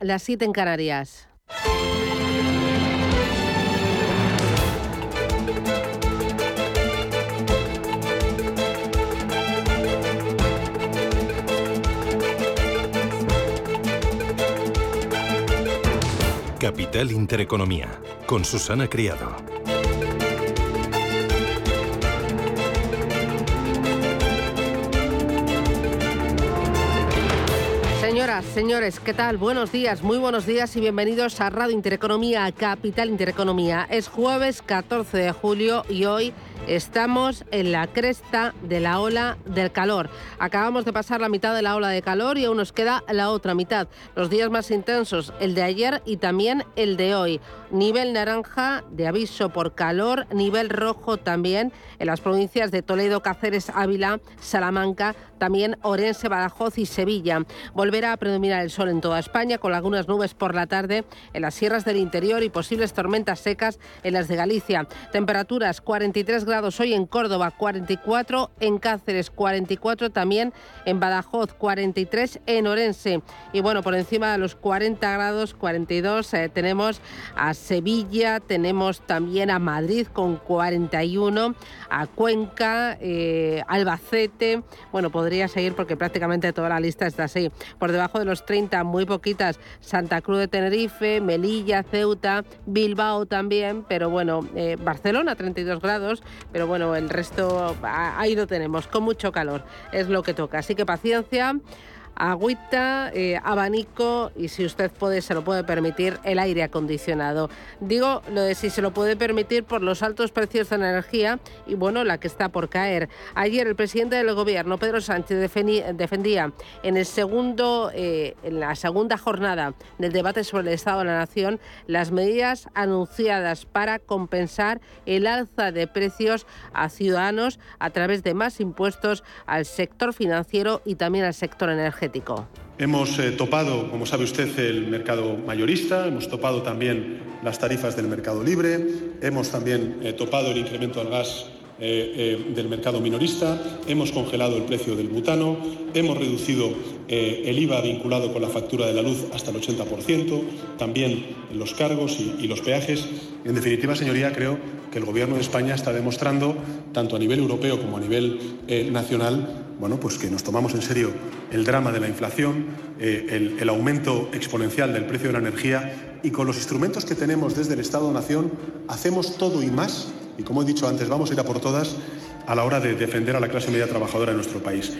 las 7 en Canarias. Capital Intereconomía, con Susana Criado. Señores, ¿qué tal? Buenos días, muy buenos días y bienvenidos a Radio Intereconomía, Capital Intereconomía. Es jueves 14 de julio y hoy Estamos en la cresta de la ola del calor. Acabamos de pasar la mitad de la ola de calor y aún nos queda la otra mitad. Los días más intensos, el de ayer y también el de hoy. Nivel naranja de aviso por calor, nivel rojo también en las provincias de Toledo, Cáceres, Ávila, Salamanca, también Orense, Badajoz y Sevilla. Volverá a predominar el sol en toda España con algunas nubes por la tarde en las sierras del interior y posibles tormentas secas en las de Galicia. Temperaturas 43 grados hoy en Córdoba, 44 en Cáceres, 44 también en Badajoz, 43 en Orense. Y bueno, por encima de los 40 grados, 42 eh, tenemos a Sevilla, tenemos también a Madrid con 41, a Cuenca, eh, Albacete. Bueno, podría seguir porque prácticamente toda la lista está así. Por debajo de los 30, muy poquitas, Santa Cruz de Tenerife, Melilla, Ceuta, Bilbao también, pero bueno, eh, Barcelona 32 grados, pero bueno, el resto ahí lo tenemos, con mucho calor, es lo que toca. Así que paciencia agüita, eh, abanico y si usted puede, se lo puede permitir, el aire acondicionado. Digo lo de si se lo puede permitir por los altos precios de la energía y bueno, la que está por caer. Ayer el presidente del gobierno, Pedro Sánchez, defendía en, el segundo, eh, en la segunda jornada del debate sobre el Estado de la Nación las medidas anunciadas para compensar el alza de precios a ciudadanos a través de más impuestos al sector financiero y también al sector energético. Hemos eh, topado, como sabe usted, el mercado mayorista, hemos topado también las tarifas del mercado libre, hemos también eh, topado el incremento del gas eh, del mercado minorista, hemos congelado el precio del butano, hemos reducido el IVA vinculado con la factura de la luz hasta el 80%, también los cargos y, y los peajes. En definitiva, señoría, creo que el Gobierno de España está demostrando, tanto a nivel europeo como a nivel nacional, bueno, pues que nos tomamos en serio el drama de la inflación, eh, el, aumento exponencial del precio de la energía y con los instrumentos que tenemos desde el Estado-Nación hacemos todo y más, y como he dicho antes, vamos a ir a por todas a la hora de defender a la clase media trabajadora en nuestro país.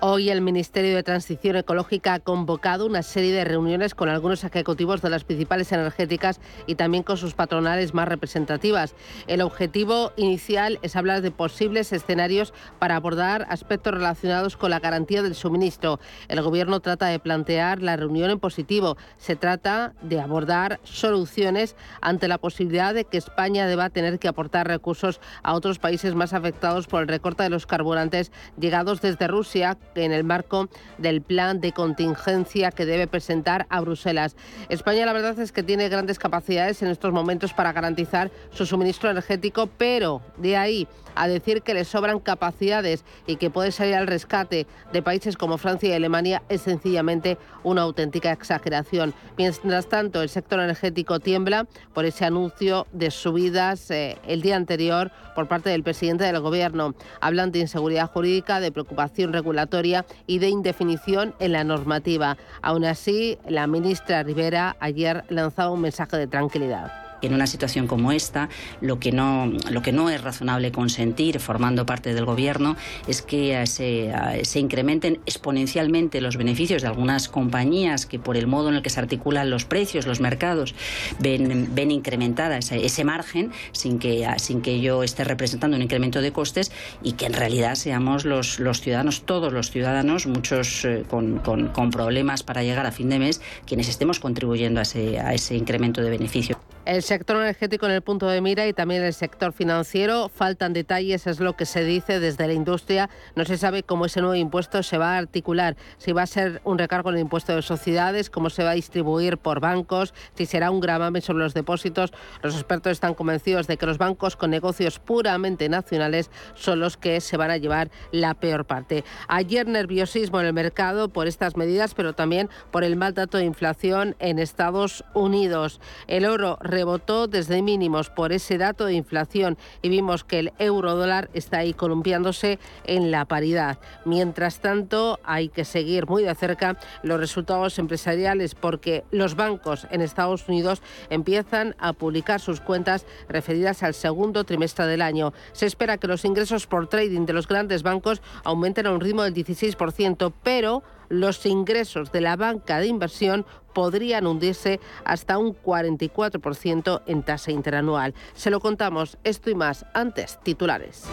Hoy el Ministerio de Transición Ecológica ha convocado una serie de reuniones con algunos ejecutivos de las principales energéticas y también con sus patronales más representativas. El objetivo inicial es hablar de posibles escenarios para abordar aspectos relacionados con la garantía del suministro. El Gobierno trata de plantear la reunión en positivo. Se trata de abordar soluciones ante la posibilidad de que España deba tener que aportar recursos a otros países más afectados por el recorte de los carburantes llegados desde Rusia en el marco del plan de contingencia que debe presentar a Bruselas. España la verdad es que tiene grandes capacidades en estos momentos para garantizar su suministro energético, pero de ahí a decir que le sobran capacidades y que puede salir al rescate de países como Francia y Alemania es sencillamente una auténtica exageración. Mientras tanto, el sector energético tiembla por ese anuncio de subidas eh, el día anterior por parte del presidente del Gobierno. Hablan de inseguridad jurídica, de preocupación regulatoria y de indefinición en la normativa. Aún así, la ministra Rivera ayer lanzaba un mensaje de tranquilidad en una situación como esta lo que no, lo que no es razonable consentir formando parte del Gobierno es que eh, se, eh, se, incrementen exponencialmente los beneficios de algunas compañías que por el modo en el que se articulan los precios, los mercados, ven, ven incrementada ese, margen sin que, eh, sin que yo esté representando un incremento de costes y que en realidad seamos los, los ciudadanos, todos los ciudadanos, muchos con, con, con problemas para llegar a fin de mes, quienes estemos contribuyendo a ese, a ese incremento de beneficio. El sector energético en el punto de mira y también el sector financiero. Faltan detalles, es lo que se dice desde la industria. No se sabe cómo ese nuevo impuesto se va a articular, si va a ser un recargo en el impuesto de sociedades, cómo se va a distribuir por bancos, si será un gravamen sobre los depósitos. Los expertos están convencidos de que los bancos con negocios puramente nacionales son los que se van a llevar la peor parte. Ayer nerviosismo en el mercado por estas medidas, pero también por el mal dato de inflación en Estados Unidos. El oro rebotó desde mínimos por ese dato de inflación y vimos que el euro dólar está ahí columpiándose en la paridad. Mientras tanto, hay que seguir muy de cerca los resultados empresariales porque los bancos en Estados Unidos empiezan a publicar sus cuentas referidas al segundo trimestre del año. Se espera que los ingresos por trading de los grandes bancos aumenten a un ritmo del 16%, pero los ingresos de la banca de inversión podrían hundirse hasta un 44% en tasa interanual. Se lo contamos esto y más antes, titulares.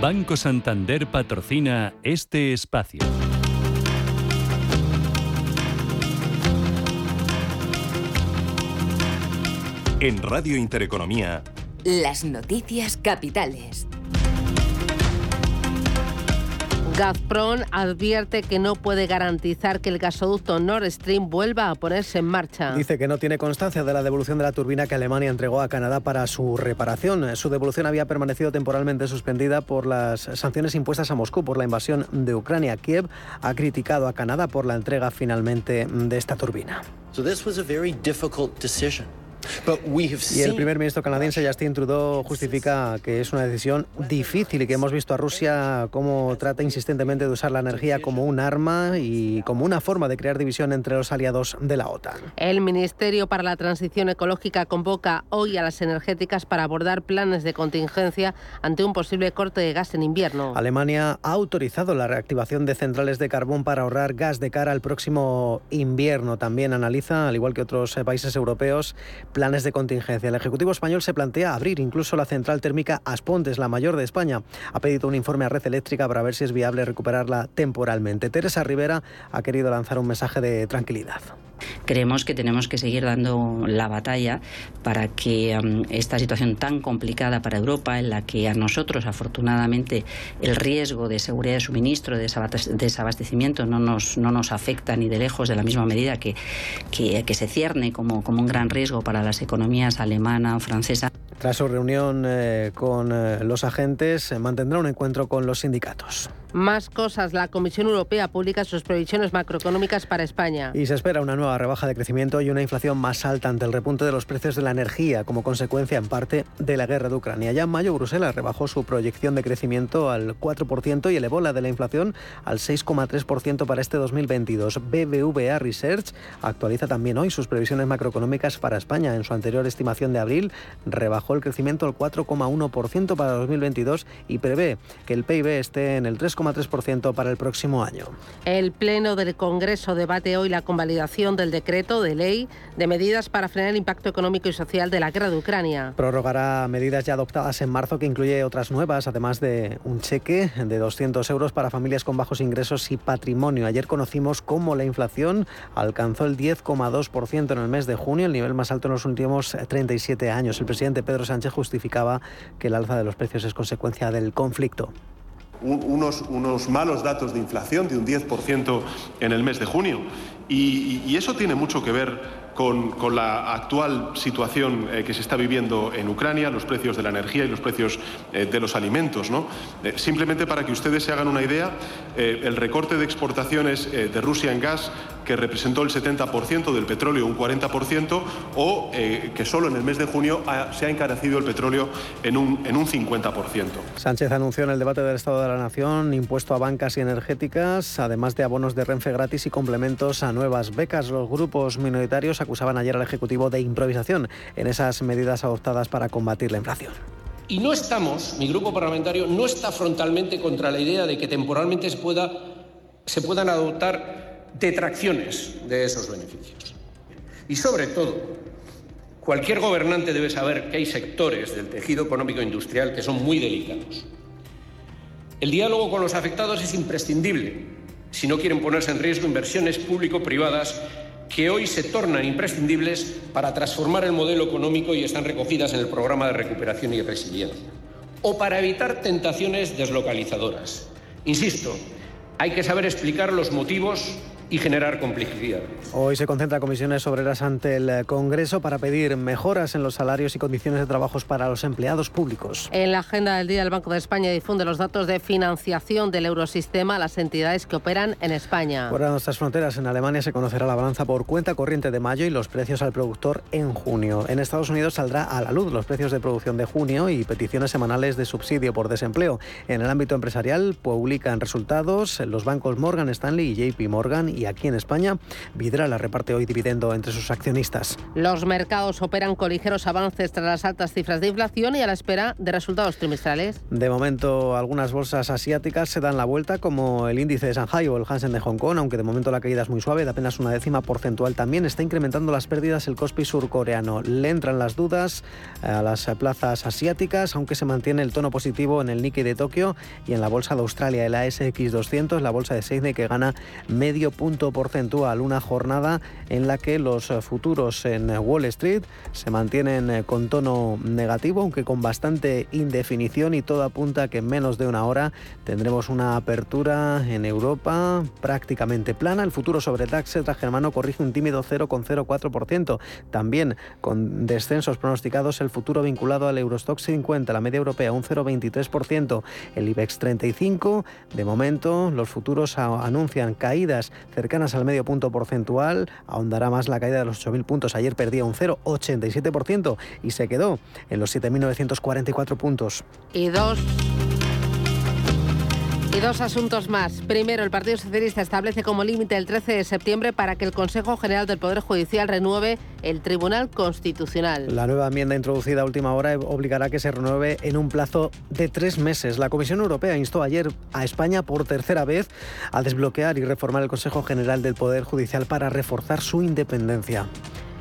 Banco Santander patrocina este espacio. En Radio Intereconomía. Las noticias capitales. Gazprom advierte que no puede garantizar que el gasoducto Nord Stream vuelva a ponerse en marcha. Dice que no tiene constancia de la devolución de la turbina que Alemania entregó a Canadá para su reparación. Su devolución había permanecido temporalmente suspendida por las sanciones impuestas a Moscú por la invasión de Ucrania. Kiev ha criticado a Canadá por la entrega finalmente de esta turbina. Y el primer ministro canadiense Justin Trudeau justifica que es una decisión difícil y que hemos visto a Rusia cómo trata insistentemente de usar la energía como un arma y como una forma de crear división entre los aliados de la OTAN. El Ministerio para la Transición Ecológica convoca hoy a las energéticas para abordar planes de contingencia ante un posible corte de gas en invierno. Alemania ha autorizado la reactivación de centrales de carbón para ahorrar gas de cara al próximo invierno. También analiza, al igual que otros países europeos, planes de contingencia. El Ejecutivo español se plantea abrir incluso la central térmica Aspontes, la mayor de España. Ha pedido un informe a Red Eléctrica para ver si es viable recuperarla temporalmente. Teresa Rivera ha querido lanzar un mensaje de tranquilidad. Creemos que tenemos que seguir dando la batalla para que um, esta situación tan complicada para Europa, en la que a nosotros, afortunadamente, el riesgo de seguridad de suministro, de desabastecimiento, no nos, no nos afecta ni de lejos de la misma medida que, que, se cierne como, como un gran riesgo para las economías alemana francesa. Tras su reunión eh, con eh, los agentes, mantendrá un encuentro con los sindicatos. Más cosas. La Comisión Europea publica sus previsiones macroeconómicas para España. Y se espera una nueva rebaja de crecimiento y una inflación más alta ante el repunte de los precios de la energía como consecuencia en parte de la guerra de Ucrania. Ya en mayo Bruselas rebajó su proyección de crecimiento al 4% y elevó la de la inflación al 6,3% para este 2022. BBVA Research actualiza también hoy sus previsiones macroeconómicas para España. En su anterior estimación de abril rebajó el crecimiento al 4,1% para 2022 y prevé que el PIB esté en el 3, 3,3% para el próximo año. El Pleno del Congreso debate hoy la convalidación del decreto de ley de medidas para frenar el impacto económico y social de la guerra de Ucrania. Prorrogará medidas ya adoptadas en marzo que incluye otras nuevas, además de un cheque de 200 euros para familias con bajos ingresos y patrimonio. Ayer conocimos cómo la inflación alcanzó el 10,2% en el mes de junio, el nivel más alto en los últimos 37 años. El presidente Pedro Sánchez justificaba que el alza de los precios es consecuencia del conflicto unos, unos malos datos de inflación de un 10% en el mes de junio. Y, y, eso tiene mucho que ver con, la actual situación eh, que se está viviendo en Ucrania, los precios de la energía y los precios eh, de los alimentos. ¿no? Eh, simplemente para que ustedes se hagan una idea, el recorte de exportaciones de Rusia en gas que representó el 70% del petróleo, un 40%, o que solo en el mes de junio se ha encarecido el petróleo en un, en un 50%. Sánchez anunció en el debate del Estado de la Nación impuesto a bancas y energéticas, además de abonos de Renfe gratis y complementos a nuevas becas. Los grupos minoritarios acusaban ayer al Ejecutivo de improvisación en esas medidas adoptadas para combatir la inflación. Y no estamos, mi grupo parlamentario no está frontalmente contra la idea de que temporalmente se, pueda, se puedan adoptar detracciones de esos beneficios. Y sobre todo, cualquier gobernante debe saber que hay sectores del tejido económico industrial que son muy delicados. El diálogo con los afectados es imprescindible, si no quieren ponerse en riesgo inversiones público-privadas que hoy se tornan imprescindibles para transformar el modelo económico y están recogidas en el programa de recuperación y resiliencia, o para evitar tentaciones deslocalizadoras. Insisto, hay que saber explicar los motivos y generar complicidad. Hoy se concentra comisiones obreras ante el Congreso para pedir mejoras en los salarios y condiciones de trabajo para los empleados públicos. En la agenda del día, el Banco de España difunde los datos de financiación del eurosistema a las entidades que operan en España. Fuera de nuestras fronteras, en Alemania se conocerá la balanza por cuenta corriente de mayo y los precios al productor en junio. En Estados Unidos saldrá a la luz los precios de producción de junio y peticiones semanales de subsidio por desempleo. En el ámbito empresarial publican resultados los bancos Morgan Stanley y JP Morgan y aquí en España, la reparte hoy dividendo entre sus accionistas. Los mercados operan con ligeros avances tras las altas cifras de inflación y a la espera de resultados trimestrales. De momento, algunas bolsas asiáticas se dan la vuelta, como el índice de Shanghai o el Hansen de Hong Kong, aunque de momento la caída es muy suave, de apenas una décima porcentual. También está incrementando las pérdidas el Kospi surcoreano. Le entran las dudas a las plazas asiáticas, aunque se mantiene el tono positivo en el Nikkei de Tokio y en la bolsa de Australia, el ASX 200, la bolsa de Sydney que gana medio punto porcentual, una jornada en la que los futuros en Wall Street se mantienen eh, con tono negativo, aunque con bastante indefinición y todo apunta que en menos de una hora tendremos una apertura en Europa prácticamente plana. El futuro sobre DAX germano corrige un tímido 0,04%. También con descensos pronosticados el futuro vinculado al Eurostock 50, la media europea un 0,23%. El IBEX 35, de momento los futuros anuncian caídas cercanas al medio punto porcentual. Ahondará más la caída de los 8.000 puntos. Ayer perdía un 0,87% y se quedó en los 7.944 puntos. Y dos dos asuntos más. Primero, el Partido Socialista establece como límite el 13 de septiembre para que el Consejo General del Poder Judicial renueve el Tribunal Constitucional. La nueva enmienda introducida a última hora obligará a que se renueve en un plazo de tres meses. La Comisión Europea instó ayer a España por tercera vez a desbloquear y reformar el Consejo General del Poder Judicial para reforzar su independencia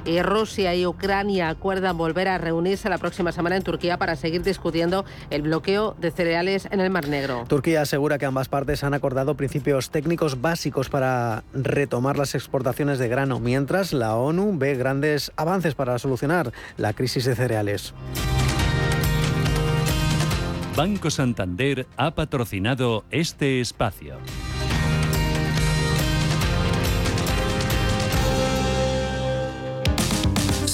y Rusia y Ucrania acuerdan volver a reunirse la próxima semana en Turquía para seguir discutiendo el bloqueo de cereales en el Mar Negro. Turquía asegura que ambas partes han acordado principios técnicos básicos para retomar las exportaciones de grano, mientras la ONU ve grandes avances para solucionar la crisis de cereales. Banco Santander ha patrocinado este espacio.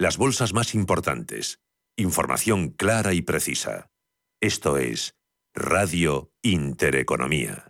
las bolsas más importantes. Información clara y precisa. Esto es Radio Intereconomía.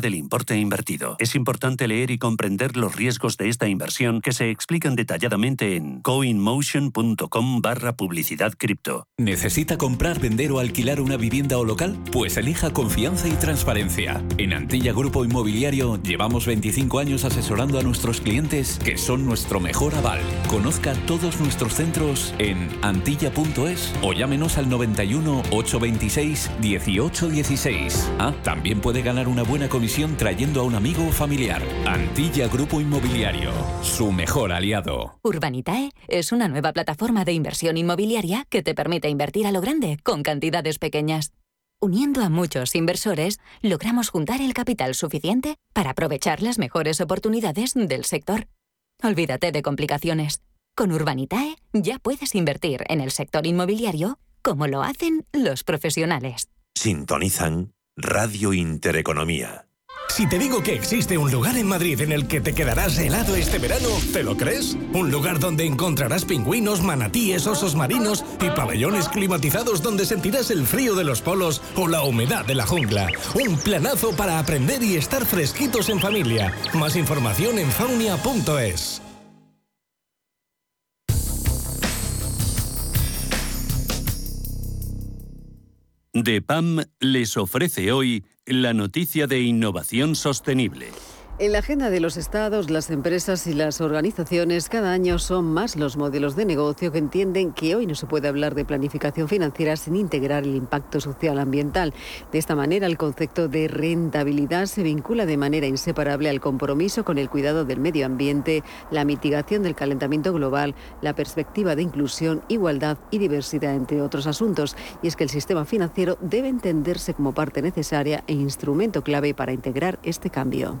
del importe invertido. Es importante leer y comprender los riesgos de esta inversión que se explican detalladamente en coinmotion.com barra publicidad cripto. ¿Necesita comprar, vender o alquilar una vivienda o local? Pues elija confianza y transparencia. En Antilla Grupo Inmobiliario llevamos 25 años asesorando a nuestros clientes que son nuestro mejor aval. Conozca todos nuestros centros en antilla.es o llámenos al 91 826 1816. Ah, también puede ganar una buena comisión trayendo a un amigo o familiar. Antilla Grupo Inmobiliario, su mejor aliado. Urbanitae es una nueva plataforma de inversión inmobiliaria que te permite invertir a lo grande con cantidades pequeñas. Uniendo a muchos inversores, logramos juntar el capital suficiente para aprovechar las mejores oportunidades del sector. Olvídate de complicaciones. Con Urbanitae ya puedes invertir en el sector inmobiliario como lo hacen los profesionales. Sintonizan Radio Intereconomía. Si te digo que existe un lugar en Madrid en el que te quedarás helado este verano, ¿te lo crees? Un lugar donde encontrarás pingüinos, manatíes, osos marinos y pabellones climatizados donde sentirás el frío de los polos o la humedad de la jungla. Un planazo para aprender y estar fresquitos en familia. Más información en faunia.es. DEPAM les ofrece hoy la noticia de innovación sostenible. En la agenda de los estados, las empresas y las organizaciones cada año son más los modelos de negocio que entienden que hoy no se puede hablar de planificación financiera sin integrar el impacto social ambiental. De esta manera, el concepto de rentabilidad se vincula de manera inseparable al compromiso con el cuidado del medio ambiente, la mitigación del calentamiento global, la perspectiva de inclusión, igualdad y diversidad, entre otros asuntos. Y es que el sistema financiero debe entenderse como parte necesaria e instrumento clave para integrar este cambio.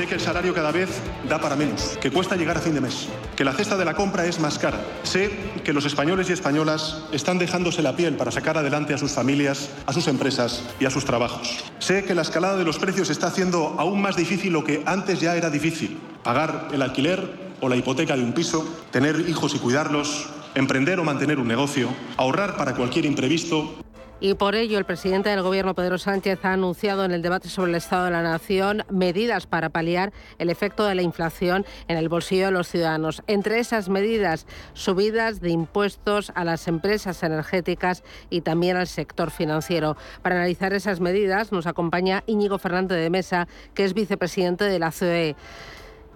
Sé que el salario cada vez da para menos, que cuesta llegar a fin de mes, que la cesta de la compra es más cara. Sé que los españoles y españolas están dejándose la piel para sacar adelante a sus familias, a sus empresas y a sus trabajos. Sé que la escalada de los precios está haciendo aún más difícil lo que antes ya era difícil. Pagar el alquiler o la hipoteca de un piso, tener hijos y cuidarlos, emprender o mantener un negocio, ahorrar para cualquier imprevisto y por ello el presidente del Gobierno, Pedro Sánchez, ha anunciado en el debate sobre el Estado de la Nación medidas para paliar el efecto de la inflación en el bolsillo de los ciudadanos. Entre esas medidas, subidas de impuestos a las empresas energéticas y también al sector financiero. Para analizar esas medidas nos acompaña Íñigo Fernández de Mesa, que es vicepresidente de la COE.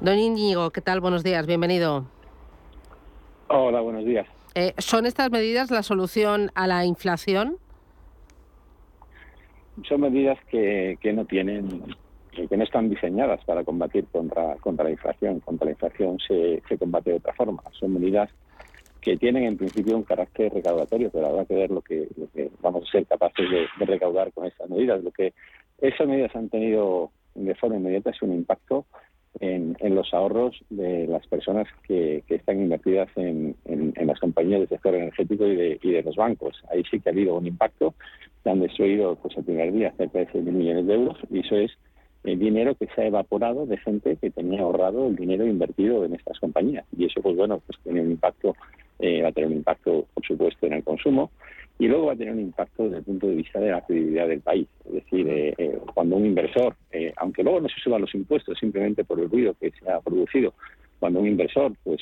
Don Íñigo, ¿qué tal? Buenos días, bienvenido. Hola, buenos días. Eh, ¿Son estas medidas la solución a la inflación? Son medidas que, que no tienen que no están diseñadas para combatir contra, contra la inflación. Contra la inflación se, se combate de otra forma. Son medidas que tienen en principio un carácter recaudatorio, pero habrá que ver lo que, lo que vamos a ser capaces de, recaudar con estas medidas. Lo que esas medidas han tenido de forma inmediata es un impacto en, en los ahorros de las personas que, están invertidas en, las compañías del sector energético y de, los bancos. Ahí sí que ha habido un impacto han destruido pues el primer día cerca de 6.000 millones de euros y eso es el dinero que se ha evaporado de gente que tenía ahorrado el dinero invertido en estas compañías y eso pues bueno pues tiene un impacto eh, va a tener un impacto por supuesto en el consumo y luego va a tener un impacto desde el punto de vista de la credibilidad del país. Es decir eh, eh, cuando un inversor aunque luego no se suban los impuestos simplemente por el ruido que se ha producido cuando un inversor pues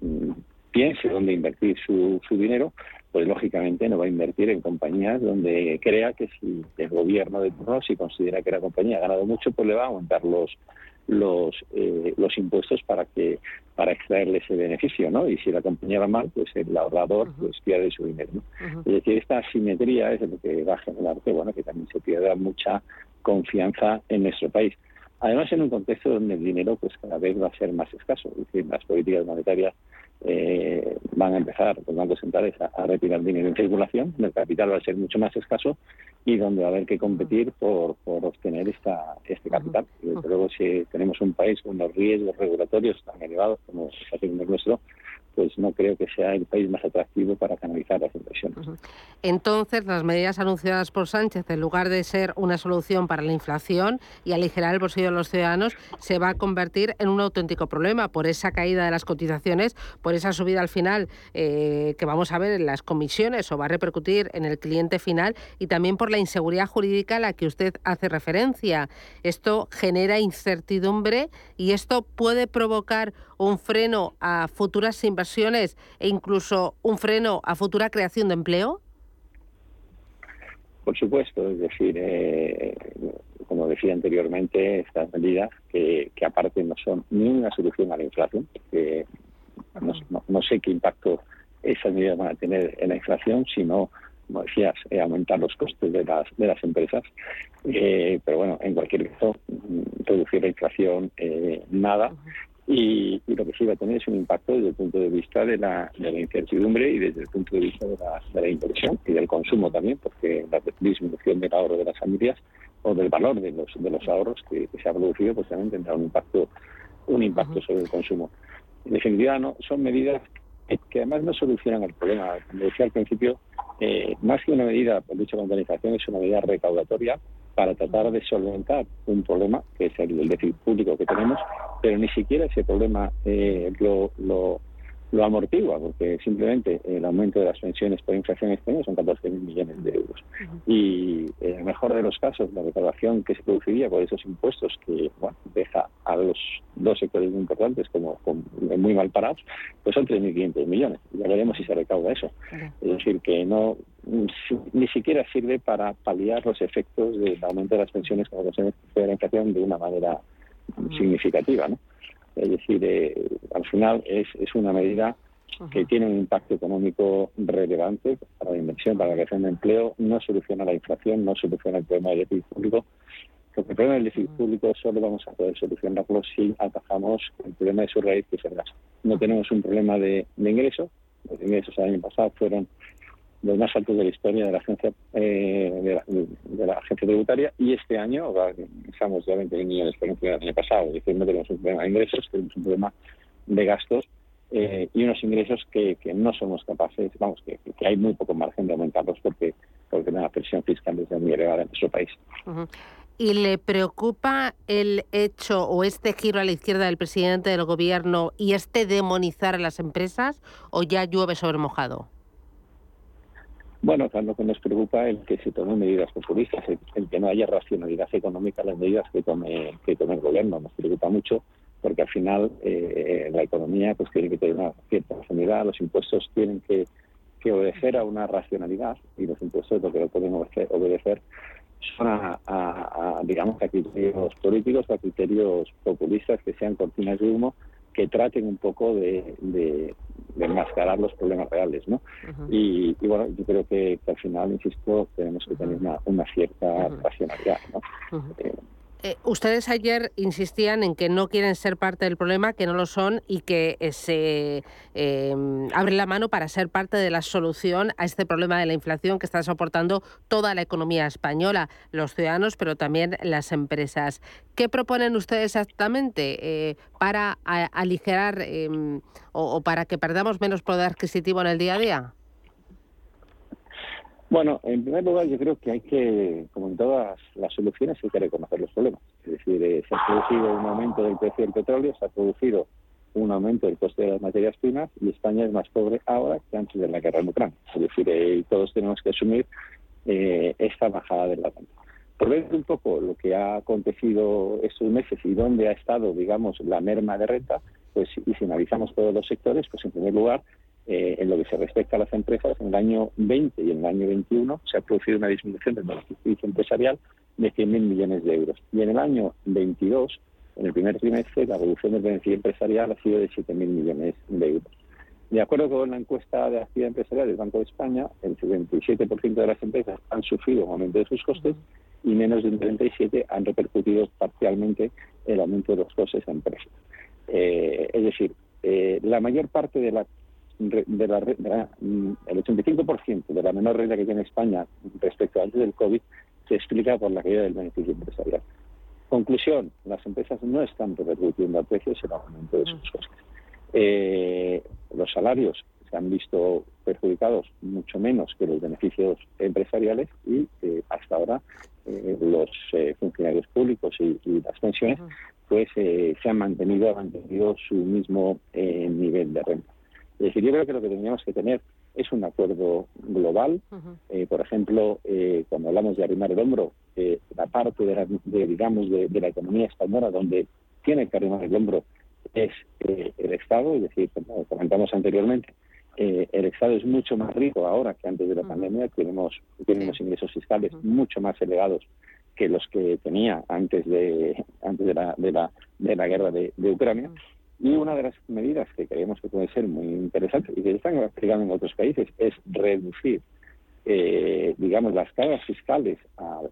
mm, piense dónde invertir su, su dinero pues lógicamente no va a invertir en compañías donde crea que si el gobierno de turno, si considera que la compañía ha ganado mucho, pues le va a aumentar los los eh, los impuestos para que para extraerle ese beneficio, ¿no? Y si la compañía va mal, pues el ahorrador pues pierde su dinero. Es decir, esta asimetría es lo que va a generar que bueno que también se pierda mucha confianza en nuestro país. Además, en un contexto donde el dinero pues cada vez va a ser más escaso, es decir, las políticas monetarias eh, van a empezar los bancos centrales a, retirar dinero en circulación, el capital va a ser mucho más escaso y donde va a haber que competir por, por obtener esta, este capital. Y desde luego, si tenemos un país con los riesgos regulatorios tan elevados como el nuestro, pues no creo que sea el país más atractivo para canalizar las inversiones. Entonces, las medidas anunciadas por Sánchez, en lugar de ser una solución para la inflación y aligerar el bolsillo de los ciudadanos, se va a convertir en un auténtico problema por esa caída de las cotizaciones, por esa subida al final eh, que vamos a ver en las comisiones o va a repercutir en el cliente final y también por la inseguridad jurídica a la que usted hace referencia. Esto genera incertidumbre y esto puede provocar un freno a futuras inversiones e incluso un freno a futura creación de empleo? Por supuesto, es decir, eh, como decía anteriormente, estas medidas que, aparte no son ni una solución a la inflación, no, sé qué impacto esas medidas van a tener en la inflación, sino como decías, eh, aumentar los costes de las, de las empresas. Eh, pero bueno, en cualquier caso, mm, reducir la inflación, eh, nada. Y, lo que sí va a tener es un impacto desde el punto de vista de la, de la incertidumbre y desde el punto de vista de la, de la inversión y del consumo también, porque la disminución del ahorro de las familias o del valor de los, de los ahorros que, se ha producido, pues también tendrá un impacto, un impacto sobre el consumo. En definitiva, no, son medidas que, además no solucionan el problema. Como decía al principio, eh, más que una medida por dicha organización, es una medida recaudatoria para tratar de solventar un problema, que es el déficit público que tenemos, pero ni siquiera ese problema eh, lo, lo amortigua, porque simplemente el aumento de las pensiones por inflación este año son 14.000 millones de euros. Y en el mejor de los casos, la recaudación que se produciría por esos impuestos, que bueno, deja a los dos sectores muy importantes como, muy mal parados, pues son 3.500 millones. Ya veremos si se recauda eso. Es decir, que no ni siquiera sirve para paliar los efectos del aumento de las pensiones como consecuencia de la inflación de una manera significativa, ¿no? Es decir, eh, al final es, es una medida que tiene un impacto económico relevante para la inversión, para la creación de empleo, no soluciona la inflación, no soluciona el problema del déficit público, porque el problema del déficit público solo vamos a poder solucionarlo si atajamos el problema de su raíz, que es el gasto. No tenemos un problema de, de ingreso, los ingresos el año pasado fueron los más altos de la historia de la agencia eh, de, la, agencia tributaria y este año estamos ya 20 millones por encima del año pasado es decir no tenemos un problema de ingresos tenemos un problema de gastos eh, y unos ingresos que, que, no somos capaces vamos que, que, hay muy poco margen de aumentarlos porque porque la presión fiscal es muy elevada en nuestro país ¿Y le preocupa el hecho o este giro a la izquierda del presidente del gobierno y este demonizar a las empresas o ya llueve sobre mojado? Bueno, lo que nos preocupa es que se tomen medidas populistas, el, que no haya racionalidad económica en las medidas que tome, que tome el gobierno. Nos preocupa mucho porque al final eh, la economía pues tiene que tener una cierta racionalidad, los impuestos tienen que, que obedecer a una racionalidad y los impuestos lo que no pueden obedecer, son a, digamos, a criterios políticos, a criterios populistas que sean cortinas de humo que traten un poco de, de, enmascarar los problemas reales, ¿no? y, bueno, yo creo que, al final, insisto, tenemos que tener una, una cierta racionalidad, ¿no? Eh, ustedes ayer insistían en que no quieren ser parte del problema, que no lo son y que eh, se eh, abren la mano para ser parte de la solución a este problema de la inflación que está soportando toda la economía española, los ciudadanos, pero también las empresas. ¿Qué proponen ustedes exactamente para aligerar em, o para que perdamos menos poder adquisitivo en el día a día? Bueno, en primer lugar, yo creo que hay que, como en todas las soluciones, hay que reconocer los problemas. Es decir, eh, se ha producido un aumento del precio del petróleo, se ha producido un aumento del coste de las materias primas y España es más pobre ahora que antes de la guerra en Ucrania. Es decir, eh, todos tenemos que asumir eh, esta bajada de la renta. Por ver un poco lo que ha acontecido estos meses y dónde ha estado, digamos, la merma de renta, pues y si analizamos todos los sectores, pues en primer lugar, eh, en lo que se respecta a las empresas, en el año 20 y en el año 21 se ha producido una disminución del beneficio empresarial de 100.000 millones de euros. Y en el año 22, en el primer trimestre, la reducción del beneficio empresarial ha sido de 7.000 millones de euros. De acuerdo con la encuesta de actividad empresarial del Banco de España, el 77% de las empresas han sufrido un aumento de sus costes y menos de un 37% han repercutido parcialmente el aumento de los costes a empresas. Eh, es decir, eh, la mayor parte de la de la, mm, el 85% de la menor renta que tiene España respecto a antes del COVID se explica por la caída del beneficio empresarial. Conclusión, las empresas no están repercutiendo a precios el aumento de sus costes. Eh, los salarios se han visto perjudicados mucho menos que los beneficios empresariales y eh, hasta ahora eh, los funcionarios públicos y, las pensiones pues se han mantenido, han mantenido su mismo nivel de renta. Es decir, yo creo que lo que tendríamos que tener es un acuerdo global. Eh, por ejemplo, eh, cuando hablamos de arrimar el hombro, eh, la parte de, la, digamos de, la economía española donde tiene que arrimar el hombro es el Estado, es decir, como comentamos anteriormente, el Estado es mucho más rico ahora que antes de la pandemia, tenemos, tenemos ingresos fiscales mucho más elevados que los que tenía antes de antes de la, de la, de la guerra de, Ucrania. Y una de las medidas que creemos que puede ser muy interesante y que están aplicando en otros países es reducir eh, digamos, las cargas fiscales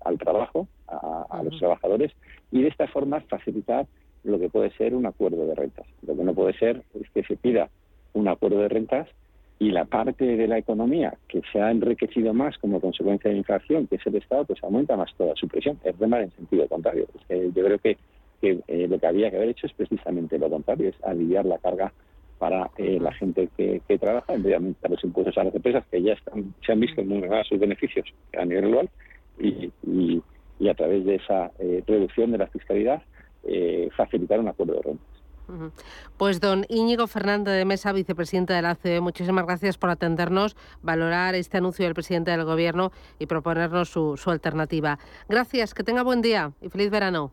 al, trabajo, a, los trabajadores, y de esta forma facilitar lo que puede ser un acuerdo de rentas. Lo que no puede ser es que se pida un acuerdo de rentas y la parte de la economía que se ha enriquecido más como consecuencia de la inflación, que es el Estado, pues aumenta más toda su presión. Es remar en sentido contrario. yo creo que, eh, lo que había que haber hecho es precisamente lo contrario, es aliviar la carga para eh, la gente que, trabaja, en vez de aumentar los impuestos a las empresas que ya están, se han visto muy sus beneficios a nivel global y, y, a través de esa eh, reducción de la fiscalidad facilitar un acuerdo de rentas. Pues don Íñigo Fernández de Mesa, vicepresidente de la CE, muchísimas gracias por atendernos, valorar este anuncio del presidente del Gobierno y proponernos su, su alternativa. Gracias, que tenga buen día y feliz verano.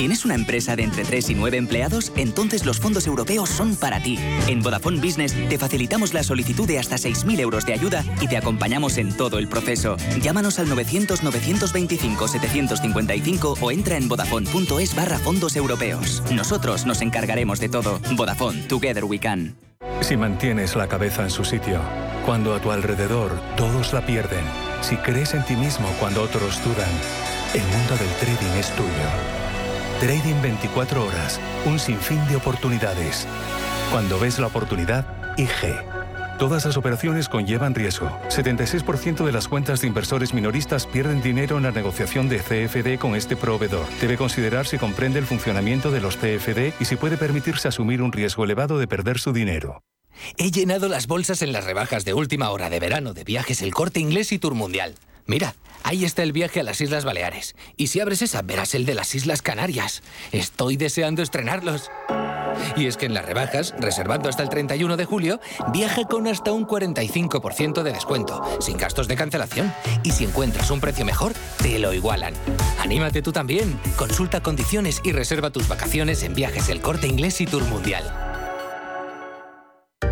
¿Tienes una empresa de entre 3 y 9 empleados? Entonces los fondos europeos son para ti. En Vodafone Business te facilitamos la solicitud de hasta 6.000 euros de ayuda y te acompañamos en todo el proceso. Llámanos al 900-925-755 o entra en vodafone.es barra fondos europeos. Nosotros nos encargaremos de todo. Vodafone, Together We Can. Si mantienes la cabeza en su sitio, cuando a tu alrededor todos la pierden, si crees en ti mismo cuando otros dudan, el mundo del trading es tuyo. Trading 24 horas, un sinfín de oportunidades. Cuando ves la oportunidad, IG. Todas las operaciones conllevan riesgo. 76% de las cuentas de inversores minoristas pierden dinero en la negociación de CFD con este proveedor. Debe considerar si comprende el funcionamiento de los CFD y si puede permitirse asumir un riesgo elevado de perder su dinero. He llenado las bolsas en las rebajas de última hora de verano de viajes El Corte Inglés y Tour Mundial. Mira, ahí está el viaje a las Islas Baleares. Y si abres esa, verás el de las Islas Canarias. Estoy deseando estrenarlos. Y es que en las rebajas, reservando hasta el 31 de julio, viaja con hasta un 45% de descuento, sin gastos de cancelación. Y si encuentras un precio mejor, te lo igualan. Anímate tú también. Consulta condiciones y reserva tus vacaciones en viajes El Corte Inglés y Tour Mundial.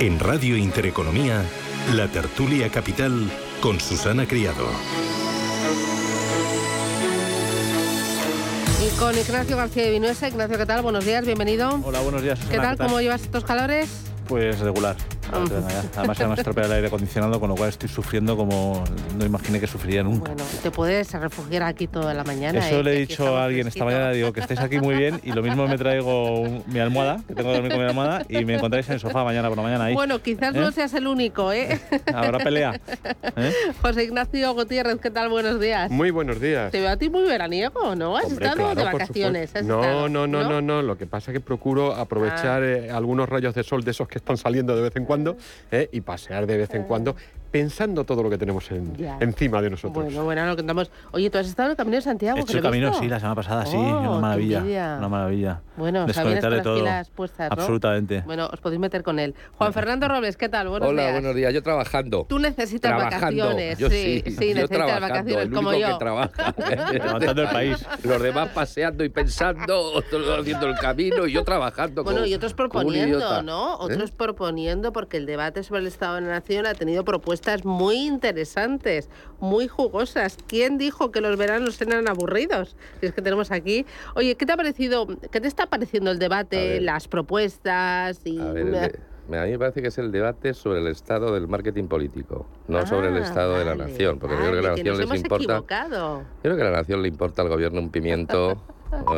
En Radio Intereconomía, la tertulia capital con Susana Criado. Y con Ignacio García de Vinuesa. Ignacio, ¿qué tal? Buenos días, bienvenido. Hola, buenos días. ¿Qué tal? ¿Cómo llevas estos calores? Pues regular. Además se me ha estropeado el aire acondicionado, con lo cual estoy sufriendo como no imaginé que sufriría nunca. Bueno, te puedes refugiar aquí toda la mañana. Eso ¿eh? le he dicho a alguien esta mañana, digo que estés aquí muy bien y lo mismo me traigo mi almohada, que tengo que dormir con mi almohada y me encontráis en el sofá mañana por la mañana ahí. Bueno, quizás no ¿Eh? seas el único, ¿eh? Habrá pelea. ¿Eh? José Ignacio Gutiérrez, ¿qué tal? Buenos días. Muy buenos días. Te veo a ti muy veraniego, ¿no? ¿Has estado de vacaciones? no, no, no, no, no, Lo que pasa es que procuro aprovechar ah. algunos rayos de sol de esos que están saliendo de vez en cuando y pasear de vez en cuando pensando todo lo que tenemos en- encima de nosotros. Bueno, bueno, lo contamos. Oye, ¿tú has estado en el Camino de Santiago? He hecho el camino, visto? sí, la semana pasada, sí, Oh, una maravilla, una maravilla. Bueno, Desconectar con de todo. puestas, ¿no? Absolutamente. Bueno, os podéis meter con él. Juan Fernando Robles, ¿qué tal? Buenos Hola, días. buenos días. Yo trabajando. Tú necesitas Trabajando. vacaciones. Yo sí, sí, sí, yo necesitas trabajando, vacaciones el como único yo. que trabaja. Levantando el país. Los demás paseando y pensando, otros haciendo el camino y yo trabajando. Bueno, como- y otros como proponiendo. ¿no? ¿Eh? Otros proponiendo, porque el debate sobre el Estado de la Nación ha tenido propuestas muy interesantes, muy jugosas. ¿Quién dijo que los veranos eran aburridos? Es que tenemos aquí. Oye, ¿qué te ha parecido, qué te está pareciendo el debate, las propuestas y... A ver, de- a mí me parece que es el debate sobre el estado del marketing político, no sobre el Ah, estado de la nación, porque yo creo que la nación nos les importa. equivocado. Yo creo que a la nación le importa al gobierno un pimiento o,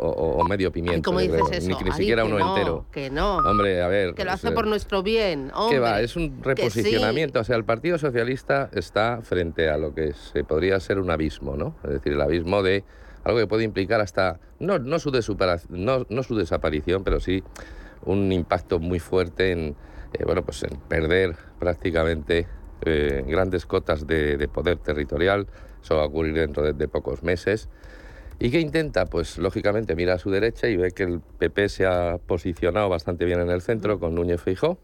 o- o medio pimiento. ¿Cómo yo dices creo, eso? Ni, siquiera que uno no, entero. Que no. Hombre, a ver. que lo hace por nuestro bien. ¿Qué va? Es un Que sí. reposicionamiento. O sea, el Partido Socialista está frente a lo que se podría ser un abismo, ¿no? Es decir, el abismo de algo que puede implicar hasta, no, no, su, no, no su desaparición, pero sí un impacto muy fuerte en, eh, bueno, pues en perder prácticamente eh, grandes cotas de, de poder territorial. Eso va a ocurrir dentro de, de pocos meses. ¿Y qué intenta? Pues lógicamente mira a su derecha y ve que el PP se ha posicionado bastante bien en el centro con Núñez Feijó.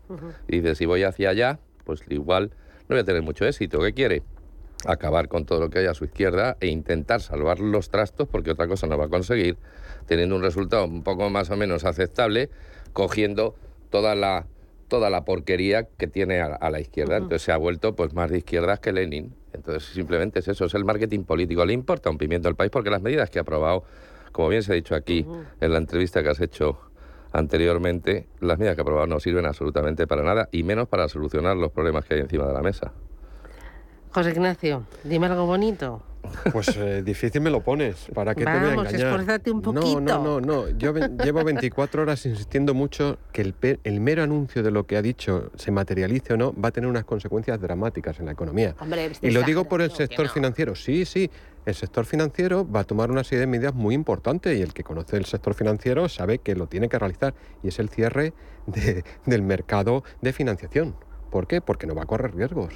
Y dice, si voy hacia allá, pues igual no voy a tener mucho éxito. ¿Qué quiere? Acabar con todo lo que hay a su izquierda e intentar salvar los trastos, porque otra cosa no va a conseguir, teniendo un resultado un poco más o menos aceptable, cogiendo toda la, toda la porquería que tiene a, a la izquierda. Entonces se ha vuelto pues más de izquierdas que Lenin. Entonces simplemente es eso, es el marketing político. Le importa un pimiento al país porque las medidas que ha aprobado, como bien se ha dicho aquí en la entrevista que has hecho anteriormente, las medidas que ha aprobado no sirven absolutamente para nada y menos para solucionar los problemas que hay encima de la mesa. José Ignacio, dime algo bonito. Pues eh, difícil me lo pones. ¿Para qué te voy a Vamos, engañar? esfuérzate un No, poquito. no, no, no. Yo llevo 24 horas insistiendo mucho que el, mero anuncio de lo que ha dicho se materialice o no va a tener unas consecuencias dramáticas en la economía. Hombre, Y lo digo por el sector no. financiero. Sí, sí. El sector financiero va a tomar una serie de medidas muy importantes y el que conoce el sector financiero sabe que lo tiene que realizar y es el cierre de- del mercado de financiación. ¿Por qué? Porque no va a correr riesgos.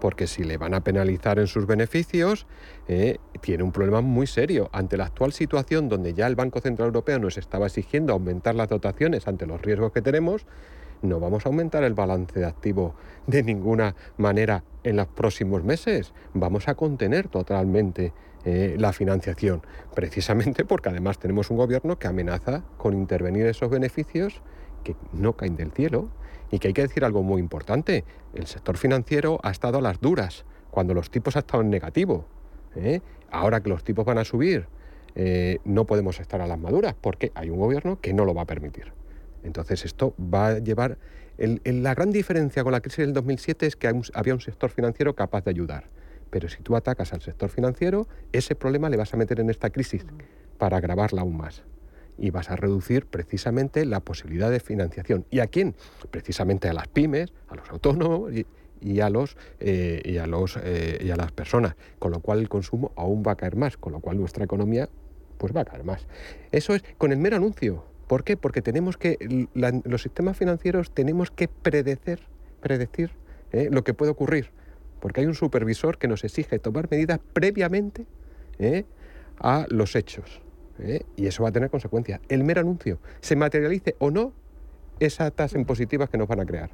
Porque si le van a penalizar en sus beneficios, eh, tiene un problema muy serio. Ante la actual situación donde ya el Banco Central Europeo nos estaba exigiendo aumentar las dotaciones ante los riesgos que tenemos, no vamos a aumentar el balance de activo de ninguna manera en los próximos meses. Vamos a contener totalmente eh, la financiación, precisamente porque además tenemos un gobierno que amenaza con intervenir esos beneficios que no caen del cielo y que hay que decir algo muy importante. El sector financiero ha estado a las duras cuando los tipos han estado en negativo. ¿eh? Ahora que los tipos van a subir, eh, no podemos estar a las maduras porque hay un gobierno que no lo va a permitir. Entonces esto va a llevar... el- el- la gran diferencia con la crisis del 2007 es que un- había un sector financiero capaz de ayudar. Pero si tú atacas al sector financiero, ese problema le vas a meter en esta crisis para agravarla aún más. Y vas a reducir precisamente la posibilidad de financiación. ¿Y a quién? Precisamente a las pymes, a los autónomos y, a, los, eh, y, a los, eh, y a las personas. Con lo cual el consumo aún va a caer más, con lo cual nuestra economía pues va a caer más. Eso es con el mero anuncio. ¿Por qué? Porque tenemos que, los sistemas financieros tenemos que predecir ¿eh? lo que puede ocurrir. Porque hay un supervisor que nos exige tomar medidas previamente ¿eh? a los hechos. ¿Eh? Y eso va a tener consecuencias. El mero anuncio, se materialice o no esas tasas impositivas que nos van a crear.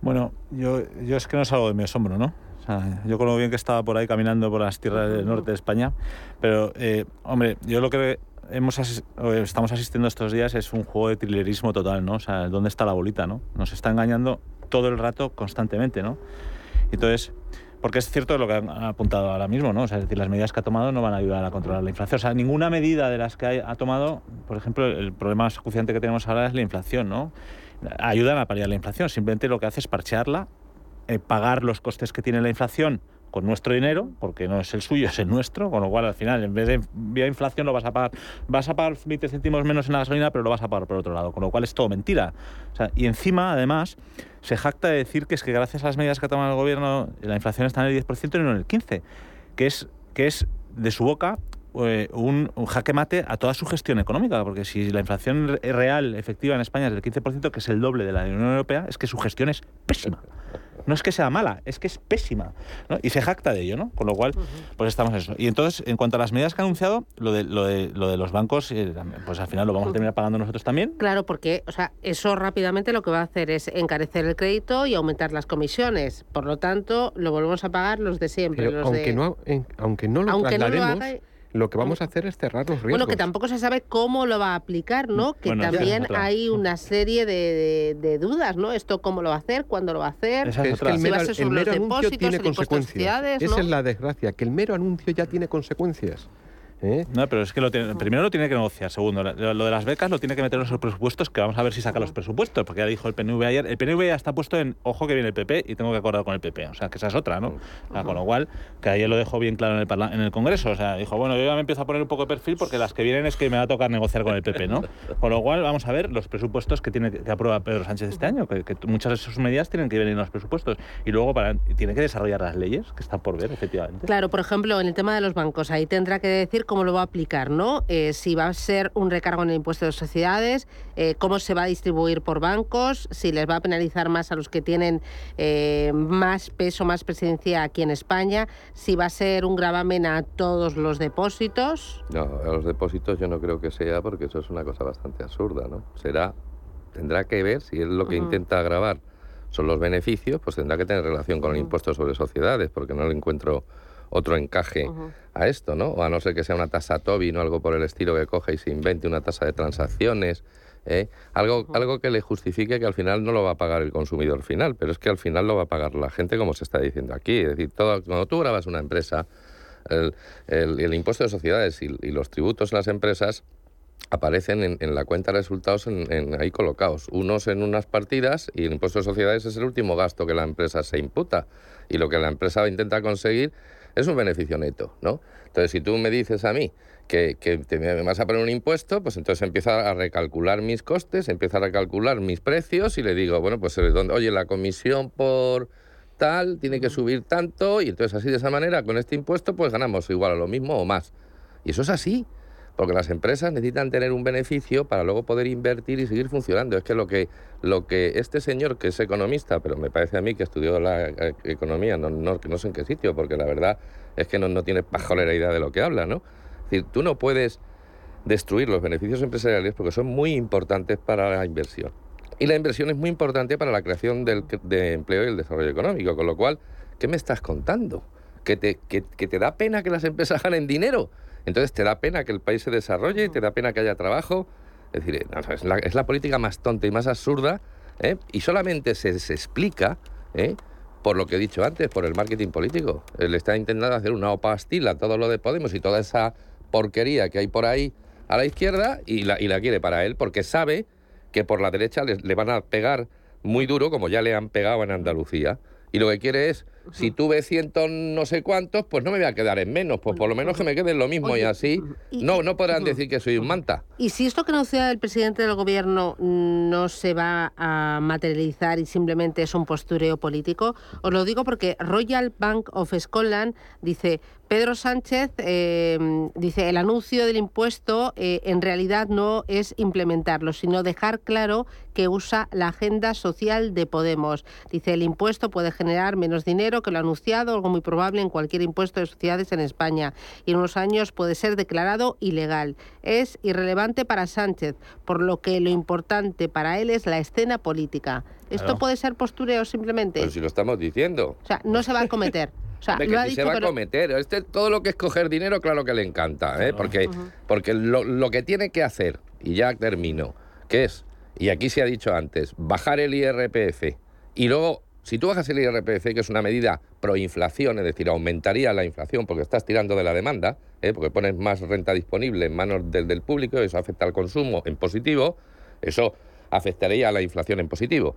Bueno, yo, yo es que no salgo de mi asombro, ¿no? O sea, yo con lo bien que estaba por ahí caminando por las tierras del norte de España, pero, eh, hombre, yo lo que hemos asis- o estamos asistiendo estos días es un juego de trilerismo total, ¿no? O sea, ¿dónde está la bolita, no? Nos está engañando todo el rato, constantemente, ¿no? Entonces, porque es cierto lo que han apuntado ahora mismo, ¿no? O sea, es decir, las medidas que ha tomado no van a ayudar a controlar la inflación. O sea, ninguna medida de las que ha tomado, por ejemplo, el problema más acuciante que tenemos ahora es la inflación, ¿no? Ayudan a paliar la inflación, simplemente lo que hace es parchearla, eh, pagar los costes que tiene la inflación con nuestro dinero, porque no es el suyo, es el nuestro, con lo cual al final, en vez de vía inflación, lo vas a pagar, vas a pagar 20 céntimos menos en la gasolina, pero lo vas a pagar por otro lado, con lo cual es todo mentira. Y encima, además, se jacta de decir que es que gracias a las medidas que ha tomado el gobierno, la inflación está en el 10% y no en el 15%, que es, que es de su boca eh, un, un jaque mate a toda su gestión económica, porque si la inflación re- real, efectiva en España es del 15%, que es el doble de la Unión Europea, es que su gestión es pésima. No es que sea mala, es que es pésima. ¿no? Y se jacta de ello, ¿no? Con lo cual, pues estamos en eso. Y entonces, en cuanto a las medidas que ha anunciado, lo de, lo de, lo de los bancos, eh, pues al final lo vamos a terminar pagando nosotros también. Claro, porque o sea, eso rápidamente lo que va a hacer es encarecer el crédito y aumentar las comisiones. Por lo tanto, lo volvemos a pagar los de siempre. Pero los aunque, de... no, en- aunque no lo Aunque no lo haga- lo que vamos a hacer es cerrar los riesgos. Bueno, que tampoco se sabe cómo lo va a aplicar, ¿no? Que Bueno, también hay una serie de, de- de dudas, ¿no? Esto cómo lo va a hacer, cuándo lo va a hacer, Es que el si va a ser el sobre los anuncio depósitos, tiene el consecuencias. Esa ¿no? es la desgracia, que el mero anuncio ya tiene consecuencias. ¿Eh? No, pero es que lo tiene- primero lo tiene que negociar. Segundo, lo, lo de las becas lo tiene que meter en los presupuestos, que vamos a ver si saca los presupuestos, porque ya dijo el PNV ayer. El PNV ya está puesto en ojo que viene el PP y tengo que acordar con el PP. O sea, que esa es otra, ¿no? O sea, con lo cual, que ayer lo dejó bien claro en el, parla- en el Congreso. O sea, dijo, bueno, yo ya me empiezo a poner un poco de perfil porque las que vienen es que me va a tocar negociar con el PP, ¿no? Con lo cual, vamos a ver los presupuestos que tiene que, que aprueba Pedro Sánchez este año, que, que muchas de sus medidas tienen que venir en los presupuestos. Y luego para, tiene que desarrollar las leyes, que están por ver, efectivamente. Claro, por ejemplo, en el tema de los bancos, ahí tendrá que decir cómo lo va a aplicar, ¿no? Eh, si va a ser un recargo en el impuesto de sociedades, eh, cómo se va a distribuir por bancos, si les va a penalizar más a los que tienen eh, más peso, más presencia aquí en España, si va a ser un gravamen a todos los depósitos. No, a los depósitos yo no creo que sea porque eso es una cosa bastante absurda, ¿no? Será, tendrá que ver si es lo que intenta grabar son los beneficios, pues tendrá que tener relación con el impuesto sobre sociedades, porque no le encuentro otro encaje a esto, ¿no? O a no ser que sea una tasa Tobin o algo por el estilo que coge y se invente una tasa de transacciones, ¿eh? algo, algo que le justifique que al final no lo va a pagar el consumidor final, pero es que al final lo va a pagar la gente como se está diciendo aquí. Es decir, todo, cuando tú grabas una empresa, el, el- el impuesto de sociedades y, y los tributos en las empresas aparecen en, en la cuenta de resultados en- en ahí colocados. Unos en unas partidas y el impuesto de sociedades es el último gasto que la empresa se imputa. Y lo que la empresa intenta conseguir es un beneficio neto, ¿no? Entonces, si tú me dices a mí que, que te me vas a poner un impuesto, pues entonces empiezo a recalcular mis costes, empiezo a recalcular mis precios y le digo, bueno, pues eh, ¿dónde- oye, la comisión por tal tiene que subir tanto y entonces así de esa manera con este impuesto pues ganamos igual a lo mismo o más. Y eso es así, porque las empresas necesitan tener un beneficio para luego poder invertir y seguir funcionando. Es que lo que, lo que este señor, que es economista, pero me parece a mí que estudió la eh, economía, no, no, no sé en qué sitio, porque la verdad es que no, no tiene pajolera idea de lo que habla, ¿no? Es decir, tú no puedes destruir los beneficios empresariales porque son muy importantes para la inversión. Y la inversión es muy importante para la creación de empleo y el desarrollo económico. Con lo cual, ¿qué me estás contando? ¿Que te, que te da pena que las empresas ganen dinero? Entonces te da pena que el país se desarrolle, te da pena que haya trabajo. Es decir, es, la, es la política más tonta y más absurda ¿eh? y solamente se, se explica ¿eh? por lo que he dicho antes, por el marketing político. Él está intentando hacer una opastila a todo lo de Podemos y toda esa porquería que hay por ahí a la izquierda y la, y la quiere para él porque sabe que por la derecha le, le van a pegar muy duro como ya le han pegado en Andalucía. Y lo que quiere es, si tuve ciento no sé cuántos, pues no me voy a quedar en menos, pues por lo menos que me quede en lo mismo y así no, no podrán decir que soy un manta. Y si esto que anuncia el presidente del gobierno no se va a materializar y simplemente es un postureo político, os lo digo porque Royal Bank of Scotland dice, Pedro Sánchez eh, dice, el anuncio del impuesto eh, en realidad no es implementarlo, sino dejar claro que usa la agenda social de Podemos. Dice, el impuesto puede generar menos dinero que lo anunciado, algo muy probable en cualquier impuesto de sociedades en España, y en unos años puede ser declarado ilegal. Es irrelevante para Sánchez, por lo que lo importante para él es la escena política. ¿Esto puede ser postureo simplemente? Pero si lo estamos diciendo. O sea, no se va a cometer. O sea, Hombre, lo que ha si dicho, se va pero- a cometer. Este, todo lo que es coger dinero, claro que le encanta, ¿eh? porque, porque lo, lo que tiene que hacer, y ya termino, que es, y aquí se ha dicho antes, bajar el IRPF. Y luego, si tú bajas el IRPF, que es una medida proinflación, es decir, aumentaría la inflación porque estás tirando de la demanda, ¿eh? porque pones más renta disponible en manos del, del público, eso afecta al consumo en positivo, eso afectaría a la inflación en positivo.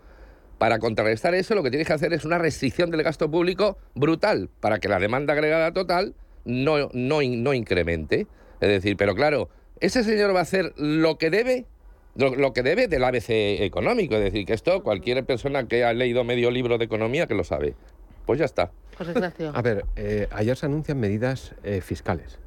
Para contrarrestar eso, lo que tienes que hacer es una restricción del gasto público brutal para que la demanda agregada total no, no, no incremente. Es decir, pero claro, ese señor va a hacer lo que debe, lo, lo que debe del ABC económico. Es decir, que esto cualquier persona que ha leído medio libro de economía que lo sabe. Pues ya está. José Ignacio. A ver, eh, ayer se anuncian medidas eh, fiscales.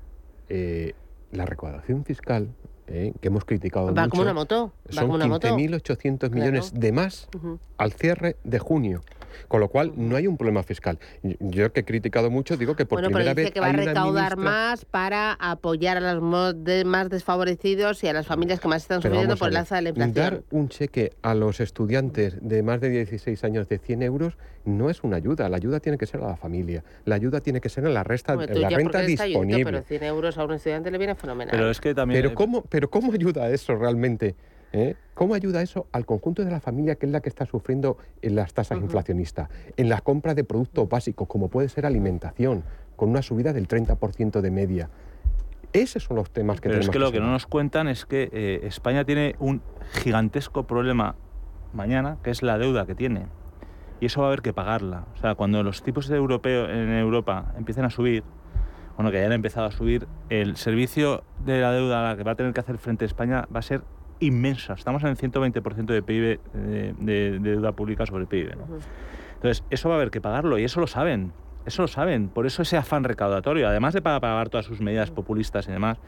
Eh, la recaudación fiscal, eh, que hemos criticado Va mucho, como una moto. Va son como una moto. 15.800 millones Claro. de más Ujú. al cierre de junio. Con lo cual, no hay un problema fiscal. Yo que he criticado mucho, digo que por bueno, primera pero vez dice que va a recaudar ministra- más para apoyar a los mo- de- más desfavorecidos y a las familias que más están sufriendo por el alza de la inflación. Dar un cheque a los estudiantes de más de 16 años de 100 euros no es una ayuda. La ayuda tiene que ser a la familia. La ayuda tiene que ser en la, resta, tú la renta disponible. pero 100 euros a un estudiante le viene fenomenal. Pero es que también... Pero ¿cómo, pero ¿cómo ayuda eso realmente? Eh? ¿Cómo ayuda eso al conjunto de la familia que es la que está sufriendo en las tasas inflacionistas? En la compra de productos básicos, como puede ser alimentación, con una subida del 30% de media. Esos son los temas que Pero es tenemos que lo que no nos cuentan es que eh, España tiene un gigantesco problema mañana, que es la deuda que tiene. Y eso va a haber que pagarla. O sea, cuando los tipos de europeo en Europa empiecen a subir, bueno, que ya han empezado a subir, el servicio de la deuda a la que va a tener que hacer frente a España va a ser inmensa. Estamos en el 120% de PIB, eh, de, de deuda pública sobre el PIB. ¿no? Entonces, eso va a haber que pagarlo y eso lo saben. Eso lo saben. Por eso ese afán recaudatorio, además de para pagar todas sus medidas populistas y demás,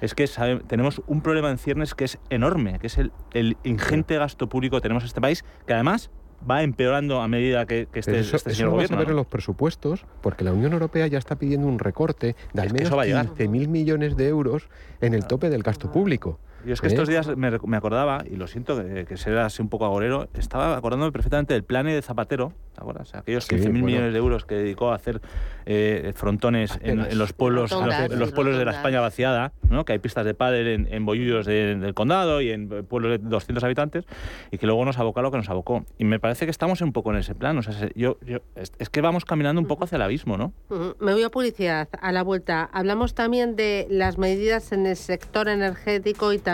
es que sabe- tenemos un problema en ciernes que es enorme, que es el, el ingente gasto público que tenemos en este país, que además va empeorando a medida que, que este, Pero eso, este eso señor lo vas a ver ¿no? en los presupuestos, porque la Unión Europea ya está pidiendo un recorte de al menos eso va a llegar. 15.000 millones de euros en el tope del gasto público. Yo es que ¿Eh? estos días me, me acordaba, y lo siento que, que sea así un poco agorero, estaba acordándome perfectamente del plan de Zapatero, ¿te acuerdas? Aquellos Sí, 15.000 bueno. millones de euros que dedicó a hacer eh, frontones en, en los pueblos, en los- en pueblos de la. España vaciada, ¿no? que hay pistas de pádel en, en bollullos de- del condado y en pueblos de 200 habitantes, y que luego nos abocó a lo que nos abocó. Y me parece que estamos un poco en ese plan. O sea, se- yo, yo- es, es que vamos caminando un poco hacia el abismo, ¿no? Me voy a publicidad a la vuelta. Hablamos también de las medidas en el sector energético y también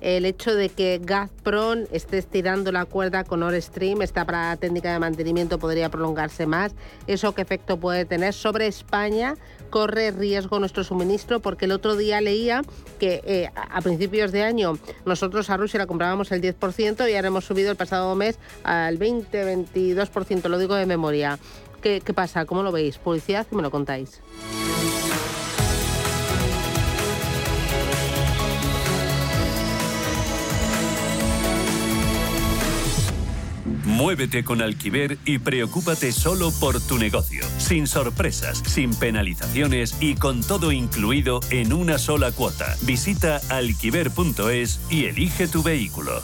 el hecho de que Gazprom esté estirando la cuerda con Nord Stream. Esta parada técnica de mantenimiento podría prolongarse más. ¿Eso qué efecto puede tener sobre España? ¿Corre riesgo nuestro suministro? Porque el otro día leía que eh, a principios de año nosotros a Rusia la comprábamos el 10% y ahora hemos subido el pasado mes al 20-22%, lo digo de memoria. ¿Qué, qué pasa? ¿Cómo lo veis? Publicidad me lo contáis. Muévete con Alquiver y preocúpate solo por tu negocio, sin sorpresas, sin penalizaciones y con todo incluido en una sola cuota. Visita alquiver.es y elige tu vehículo.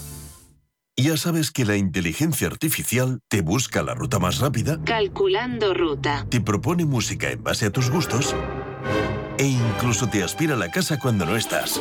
¿Ya sabes que la inteligencia artificial te busca la ruta más rápida? Calculando ruta. Te propone música en base a tus gustos e incluso te aspira a la casa cuando no estás.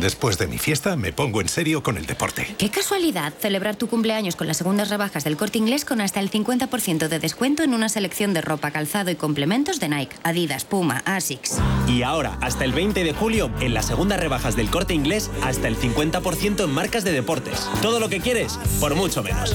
Después de mi fiesta me pongo en serio con el deporte. Qué casualidad celebrar tu cumpleaños con las segundas rebajas del corte inglés con hasta el 50% de descuento en una selección de ropa, calzado y complementos de Nike, Adidas, Puma, Asics. Y ahora, hasta el 20 de julio, en las segundas rebajas del corte inglés, hasta el 50% en marcas de deportes. Todo lo que quieres, por mucho menos.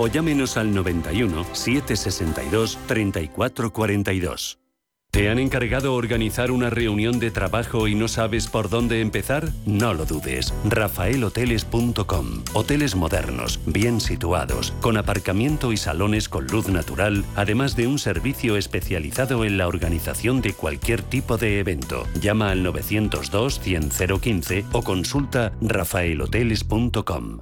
o llámenos al 91 762 3442. ¿Te han encargado organizar una reunión de trabajo y no sabes por dónde empezar? No lo dudes. rafaelhoteles.com. Hoteles modernos, bien situados, con aparcamiento y salones con luz natural, además de un servicio especializado en la organización de cualquier tipo de evento. Llama al 902 100 015 o consulta rafaelhoteles.com.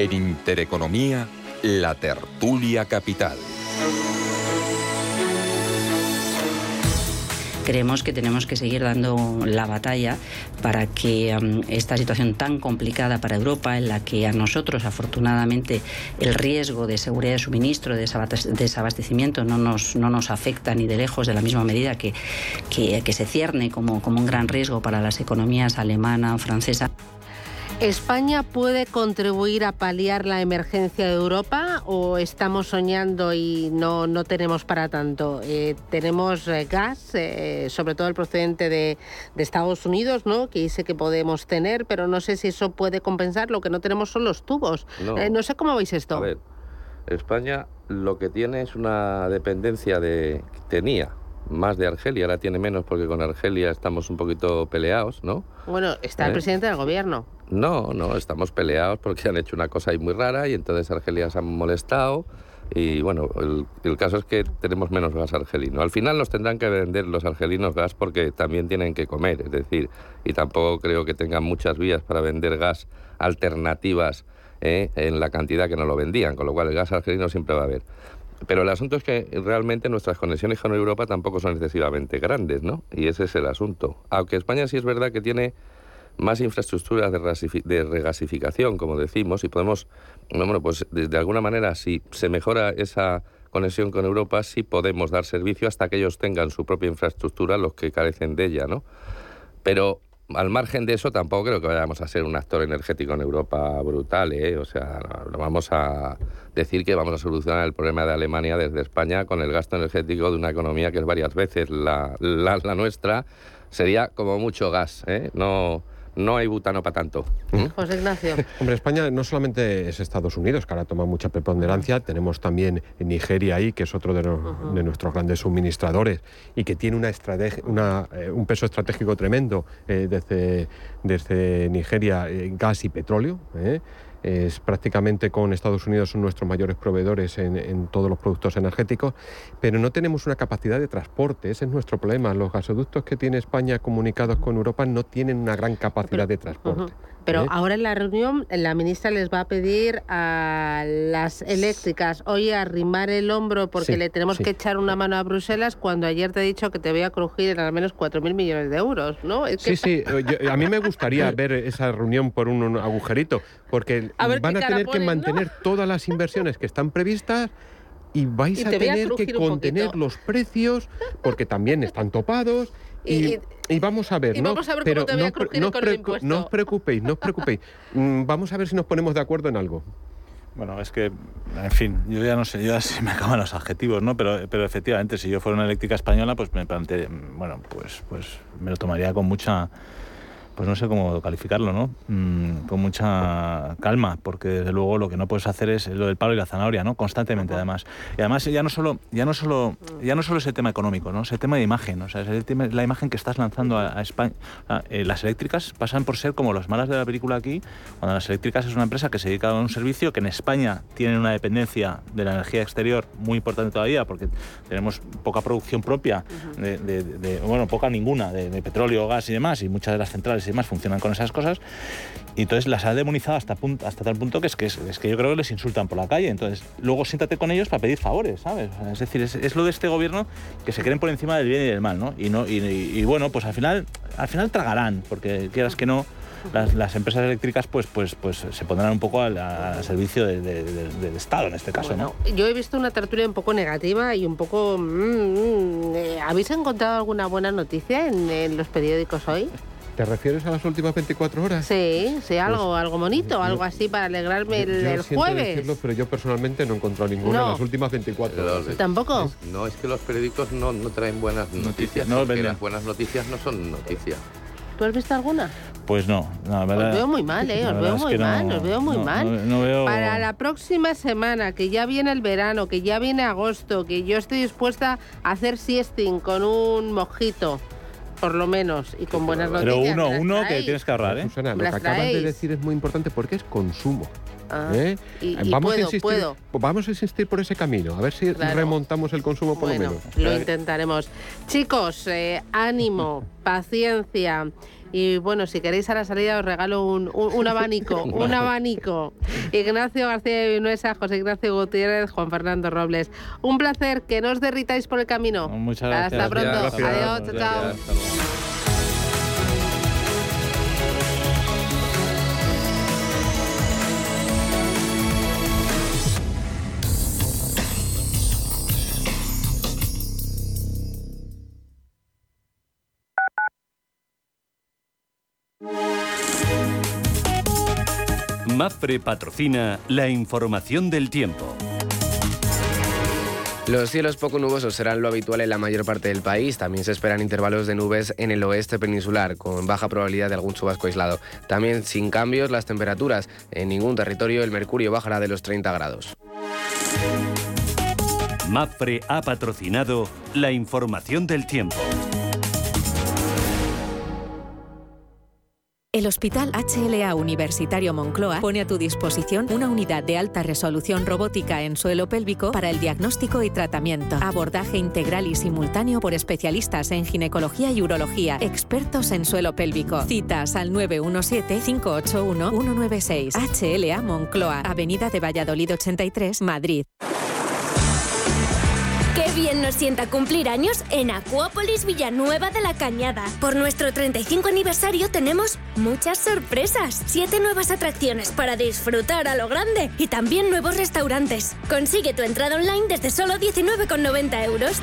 En Intereconomía, la tertulia capital. creemos que tenemos que seguir dando la batalla para que um, esta situación tan complicada para Europa, en la que a nosotros afortunadamente el riesgo de seguridad de suministro, de desabastecimiento, no nos, no nos afecta ni de lejos de la misma medida que, que, que se cierne como, como un gran riesgo para las economías alemana francesa. ¿España puede contribuir a paliar la emergencia de Europa o estamos soñando y no, no tenemos para tanto? Eh, tenemos eh, gas, eh, sobre todo el procedente de, Estados Unidos, ¿no? que dice que podemos tener, pero no sé si eso puede compensar. Lo que no tenemos son los tubos. No, sé cómo veis esto. A ver, España lo que tiene es una dependencia de... tenía más de Argelia, ahora tiene menos porque con Argelia estamos un poquito peleados, ¿no? Bueno, está el presidente del gobierno. No, no, estamos peleados porque han hecho una cosa ahí muy rara y entonces Argelia se han molestado. Y bueno, el, caso es que tenemos menos gas argelino. Al final nos tendrán que vender los argelinos gas porque también tienen que comer, es decir, y tampoco creo que tengan muchas vías para vender gas alternativas ¿eh? en la cantidad que nos lo vendían, con lo cual el gas argelino siempre va a haber. Pero el asunto es que realmente nuestras conexiones con Europa tampoco son excesivamente grandes, ¿no? Y ese es el asunto. Aunque España sí es verdad que tiene más infraestructuras de, regasificación, como decimos, y podemos, bueno, pues de, alguna manera, si se mejora esa conexión con Europa, sí podemos dar servicio hasta que ellos tengan su propia infraestructura, los que carecen de ella, ¿no? Pero al margen de eso, tampoco creo que vayamos a ser un actor energético en Europa brutal, ¿eh? O sea, no, vamos a decir que vamos a solucionar el problema de Alemania desde España con el gasto energético de una economía que es varias veces la, la, la nuestra. Sería como mucho gas, ¿eh? No no hay butano para tanto. ¿Mm? José Ignacio. Hombre, España no solamente es Estados Unidos, que ahora toma mucha preponderancia, tenemos también Nigeria ahí, que es otro de, nuestros grandes suministradores y que tiene una, una eh, un peso estratégico tremendo eh, desde, desde Nigeria, eh, gas y petróleo es prácticamente con Estados Unidos son nuestros mayores proveedores en, todos los productos energéticos, pero no tenemos una capacidad de transporte, ese es nuestro problema. Los gasoductos que tiene España comunicados con Europa no tienen una gran capacidad de transporte. Pero ¿Eh? ahora en la reunión la ministra les va a pedir a las eléctricas, oye, arrimar el hombro porque le tenemos que echar una mano a Bruselas cuando ayer te he dicho que te voy a crujir en al menos 4.000 millones de euros, ¿no? Sí, sí, a mí me gustaría ver esa reunión por un agujerito, porque van a tener que mantener todas las inversiones que están previstas y vais a tener que contener los precios porque también están topados y, vamos a ver, ¿no? Pero no, no, os preocupéis, no os preocupéis. Mm, vamos a ver si nos ponemos de acuerdo en algo. Bueno, es que, en fin, yo ya no sé, yo ya se me acaban los adjetivos, ¿no? Pero, pero efectivamente, si yo fuera una eléctrica española, pues me planteé, bueno, pues, pues me lo tomaría con mucha pues no sé cómo calificarlo, ¿no? Mm, con mucha calma, porque desde luego lo que no puedes hacer es lo del palo y la zanahoria, ¿no? Constantemente, además. Y además ya no solo, ya no solo, ya no solo es el tema económico, ¿no? Es el tema de imagen, o sea, es la imagen que estás lanzando a, España. Eh, las eléctricas pasan por ser como las malas de la película aquí, cuando las eléctricas es una empresa que se dedica a un servicio que en España tiene una dependencia de la energía exterior muy importante todavía, porque tenemos poca producción propia, de, bueno, poca ninguna, de, petróleo, gas y demás, y muchas de las centrales más funcionan con esas cosas. Y entonces las ha demonizado hasta, hasta tal punto que es, que es, que yo creo que les insultan por la calle. Entonces, luego siéntate con ellos para pedir favores, ¿sabes? Es decir, es, lo de este gobierno que se creen por encima del bien y del mal, ¿no? Y, no, y, bueno, pues al final, al final tragarán, porque quieras que no, las, empresas eléctricas pues, pues, pues se pondrán un poco al, servicio del Estado en este caso. ¿no? Yo he visto una tertulia un poco negativa y un poco... Mm, mm, eh, ¿Habéis encontrado alguna buena noticia en los periódicos hoy? ¿Te refieres a las últimas 24 horas? Sí, sí, algo, pues, algo bonito, algo así para alegrarme el, jueves. Decirlo, pero yo personalmente no he encontrado ninguna en las últimas 24 horas. ¿Tampoco? no, es que los periódicos no, no traen buenas noticias. No, las buenas noticias no son noticias. ¿Tú has visto alguna? Pues no, la verdad. Os veo muy mal, ¿eh? Os veo muy no- mal, os veo muy no, mal. no- no veo- Para la próxima semana, que ya viene el verano, que ya viene agosto, que yo estoy dispuesta a hacer siesting con un mojito, por lo menos, y con buenas Pero noticias. uno, ¿me las uno que tienes que ahorrar, ¿eh? Susana, lo que acabas de decir es muy importante porque es consumo. Ah, ¿eh? y- y vamos, puedo, a insistir, puedo. vamos a insistir por ese camino, a ver si Claro. remontamos el consumo por Bueno, lo menos. lo intentaremos. Chicos, eh, ánimo, paciencia. Y bueno, si queréis a la salida os regalo un, un- un abanico, un abanico. Ignacio García de Vinuesa, José Ignacio Gutiérrez, Juan Fernando Robles. Un placer, que no os derritáis por el camino. Muchas gracias. Hasta pronto. Gracias. Adiós, chao, chao. Gracias, Mafre patrocina la información del tiempo. Los cielos poco nubosos serán lo habitual en la mayor parte del país. También se esperan intervalos de nubes en el oeste peninsular, con baja probabilidad de algún chubasco aislado. También sin cambios las temperaturas. En ningún territorio el mercurio bajará de los 30 grados. Mafre ha patrocinado la información del tiempo. El Hospital HLA Universitario Moncloa pone a tu disposición una unidad de alta resolución robótica en suelo pélvico para el diagnóstico y tratamiento. Abordaje integral y simultáneo por especialistas en ginecología y urología, expertos en suelo pélvico. Citas al 917-581-196. HLA Moncloa, Avenida de Valladolid 83, Madrid. Bien nos sienta cumplir años en Acuópolis Villanueva de la Cañada. Por nuestro 35 aniversario tenemos muchas sorpresas. Siete nuevas atracciones para disfrutar a lo grande y también nuevos restaurantes. Consigue tu entrada online desde solo 19,90 euros.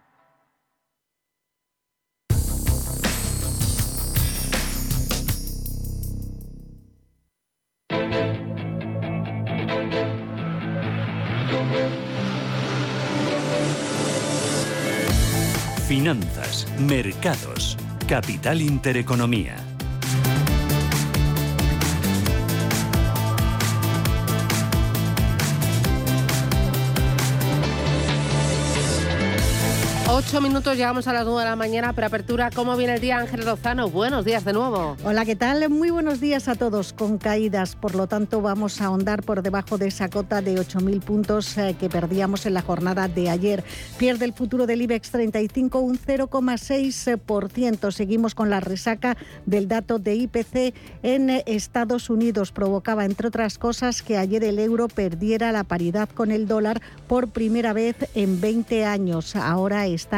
Finanzas, mercados, capital intereconomía. Ocho minutos, llegamos a las nueve de la mañana. Preapertura, ¿cómo viene el día, Ángel Lozano? Buenos días de nuevo. Hola, ¿qué tal? Muy buenos días a todos. Con caídas, por lo tanto, vamos a ahondar por debajo de esa cota de 8.000 puntos eh, que perdíamos en la jornada de ayer. Pierde el futuro del IBEX 35 un 0,6%. Seguimos con la resaca del dato de IPC en eh, Estados Unidos. Provocaba, entre otras cosas, que ayer el euro perdiera la paridad con el dólar por primera vez en 20 años. Ahora está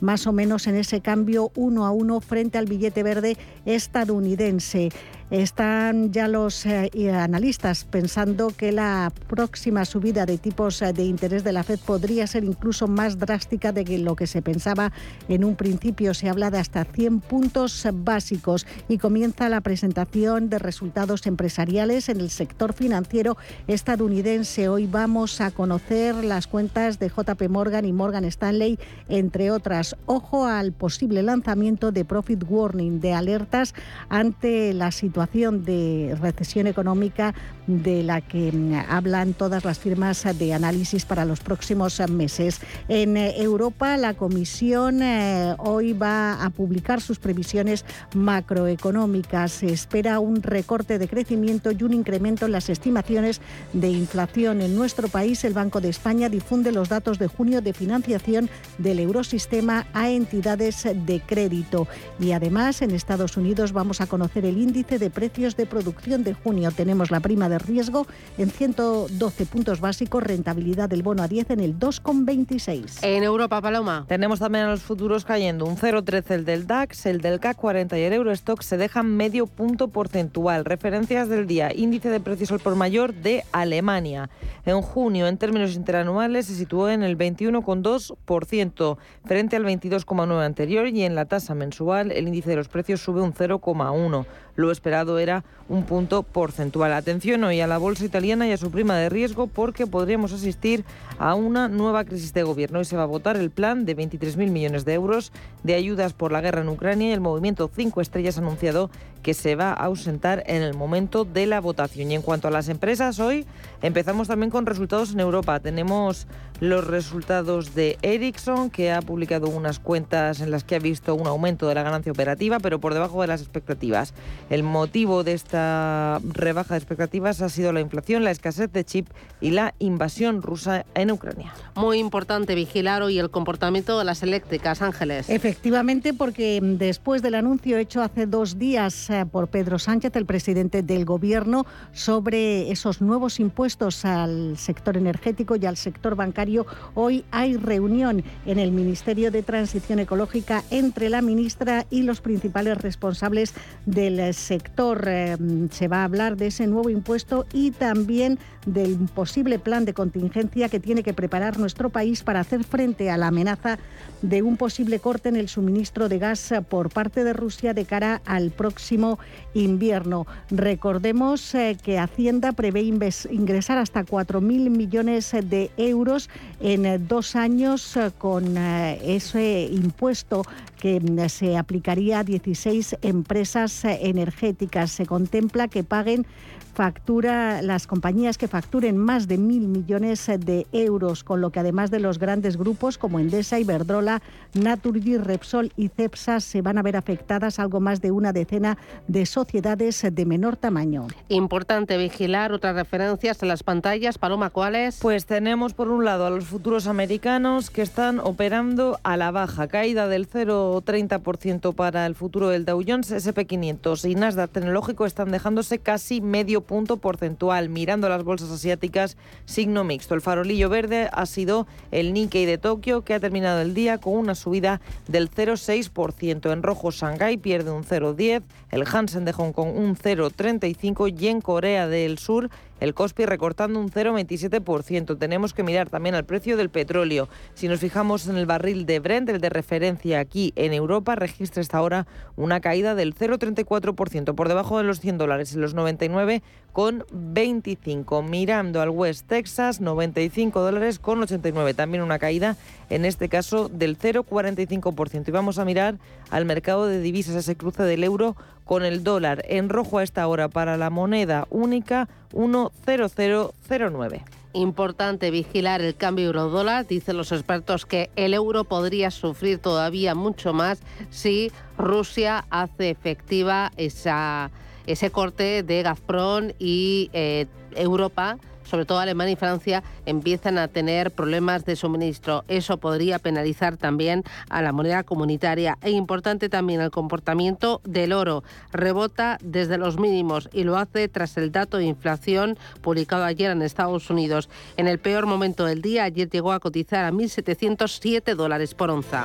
más o menos en ese cambio uno a uno frente al billete verde estadounidense. Están ya los eh, analistas pensando que la próxima subida de tipos eh, de interés de la Fed podría ser incluso más drástica de lo que se pensaba en un principio. Se habla de hasta 100 puntos básicos y comienza la presentación de resultados empresariales en el sector financiero estadounidense. Hoy vamos a conocer las cuentas de JP Morgan y Morgan Stanley, entre otras. Ojo al posible lanzamiento de Profit Warning, de alertas ante la situación situación de recesión económica de la que mm, hablan todas las firmas de análisis para los próximos meses. En eh, Europa, la Comisión eh, hoy va a publicar sus previsiones macroeconómicas. Se espera un recorte de crecimiento y un incremento en las estimaciones de inflación. En nuestro país, el Banco de España difunde los datos de junio de financiación del eurosistema a entidades de crédito. Y además, en Estados Unidos vamos a conocer el índice de precios de producción de junio. Tenemos la prima de riesgo en 112 puntos básicos, rentabilidad del bono a 10 en el 2,26. En Europa, Paloma. Tenemos también a los futuros cayendo un 0,13 el del DAX, el del CAC 40 y el Eurostock se dejan medio punto porcentual. Referencias del día, índice de precios al por mayor de Alemania. En junio, en términos interanuales, se situó en el 21,2% frente al 22,9% anterior y en la tasa mensual el índice de los precios sube un 0,1%. Lo esperado era un punto porcentual. Atención hoy a la bolsa italiana y a su prima de riesgo porque podríamos asistir a una nueva crisis de gobierno. Hoy se va a votar el plan de 23.000 millones de euros de ayudas por la guerra en Ucrania y el movimiento 5 estrellas anunciado que se va a ausentar en el momento de la votación. Y en cuanto a las empresas, hoy empezamos también con resultados en Europa. Tenemos los resultados de Ericsson, que ha publicado unas cuentas en las que ha visto un aumento de la ganancia operativa, pero por debajo de las expectativas. El motivo de esta rebaja de expectativas ha sido la inflación, la escasez de chip y la invasión rusa en Ucrania. Muy importante vigilar hoy el comportamiento de las eléctricas, Ángeles. Efectivamente, porque después del anuncio hecho hace dos días por Pedro Sánchez, el presidente del Gobierno, sobre esos nuevos impuestos al sector energético y al sector bancario, hoy hay reunión en el Ministerio de Transición Ecológica entre la ministra y los principales responsables del sector. Eh, se va a hablar de ese nuevo impuesto y también del posible plan de contingencia que tiene que preparar nuestro país para hacer frente a la amenaza de un posible corte en el suministro de gas por parte de Rusia de cara al próximo invierno. Recordemos eh, que Hacienda prevé ingresar hasta 4.000 millones de euros en eh, dos años con ese impuesto que mm, se aplicaría a 16 empresas energéticas. Se contempla que paguen factura las compañías que facturen más de mil millones de euros, con lo que además de los grandes grupos como Endesa, Iberdrola, Naturgy, Repsol y Cepsa se van a ver afectadas algo más de una decena de sociedades de menor tamaño. Importante vigilar otras referencias en las pantallas. Paloma, ¿cuáles? Pues tenemos por un lado a los futuros americanos que están operando a la baja, caída del 0,30% para el futuro del Dow Jones, SP500 y Nasdaq tecnológico están dejándose casi medio punto porcentual. Mirando las bolsas asiáticas, signo mixto. El farolillo verde ha sido el Nikkei de Tokio, que ha terminado el día con una subida del 0,6%. En rojo, Shanghai pierde un 0,10%, el Hansen de Hong Kong un 0,35% y en Corea del Sur el COSPI recortando un 0,27%. Tenemos que mirar también al precio del petróleo. Si nos fijamos en el barril de Brent, el de referencia aquí en Europa, registra hasta ahora una caída del 0,34%, por debajo de los 100 dólares, en los 99 con 25. Mirando al West Texas, 95 dólares con 89. También una caída, en este caso, del 0,45%. Y vamos a mirar al mercado de divisas, ese cruce del euro con el dólar en rojo a esta hora para la moneda única 1,0009. Importante vigilar el cambio euro-dólar. Dicen los expertos que el euro podría sufrir todavía mucho más si Rusia hace efectiva esa ese corte de Gazprom y eh, Europa sobre todo Alemania y Francia, empiezan a tener problemas de suministro. Eso podría penalizar también a la moneda comunitaria. E importante también el comportamiento del oro. Rebota desde los mínimos y lo hace tras el dato de inflación publicado ayer en Estados Unidos. En el peor momento del día, ayer llegó a cotizar a 1.707 dólares por onza.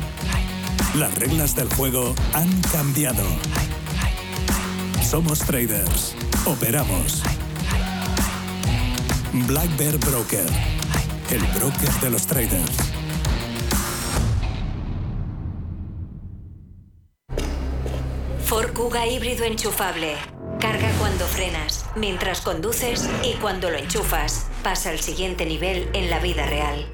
Las reglas del juego han cambiado. Somos traders. Operamos. Black Bear Broker. El broker de los traders. Ford Kuga híbrido enchufable. Carga cuando frenas, mientras conduces y cuando lo enchufas. Pasa al siguiente nivel en la vida real.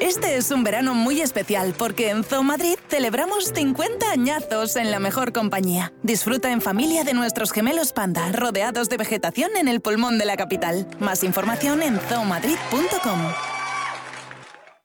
Este es un verano muy especial porque en Zoo Madrid celebramos 50 añazos en la mejor compañía. Disfruta en familia de nuestros gemelos panda, rodeados de vegetación en el pulmón de la capital. Más información en zoomadrid.com.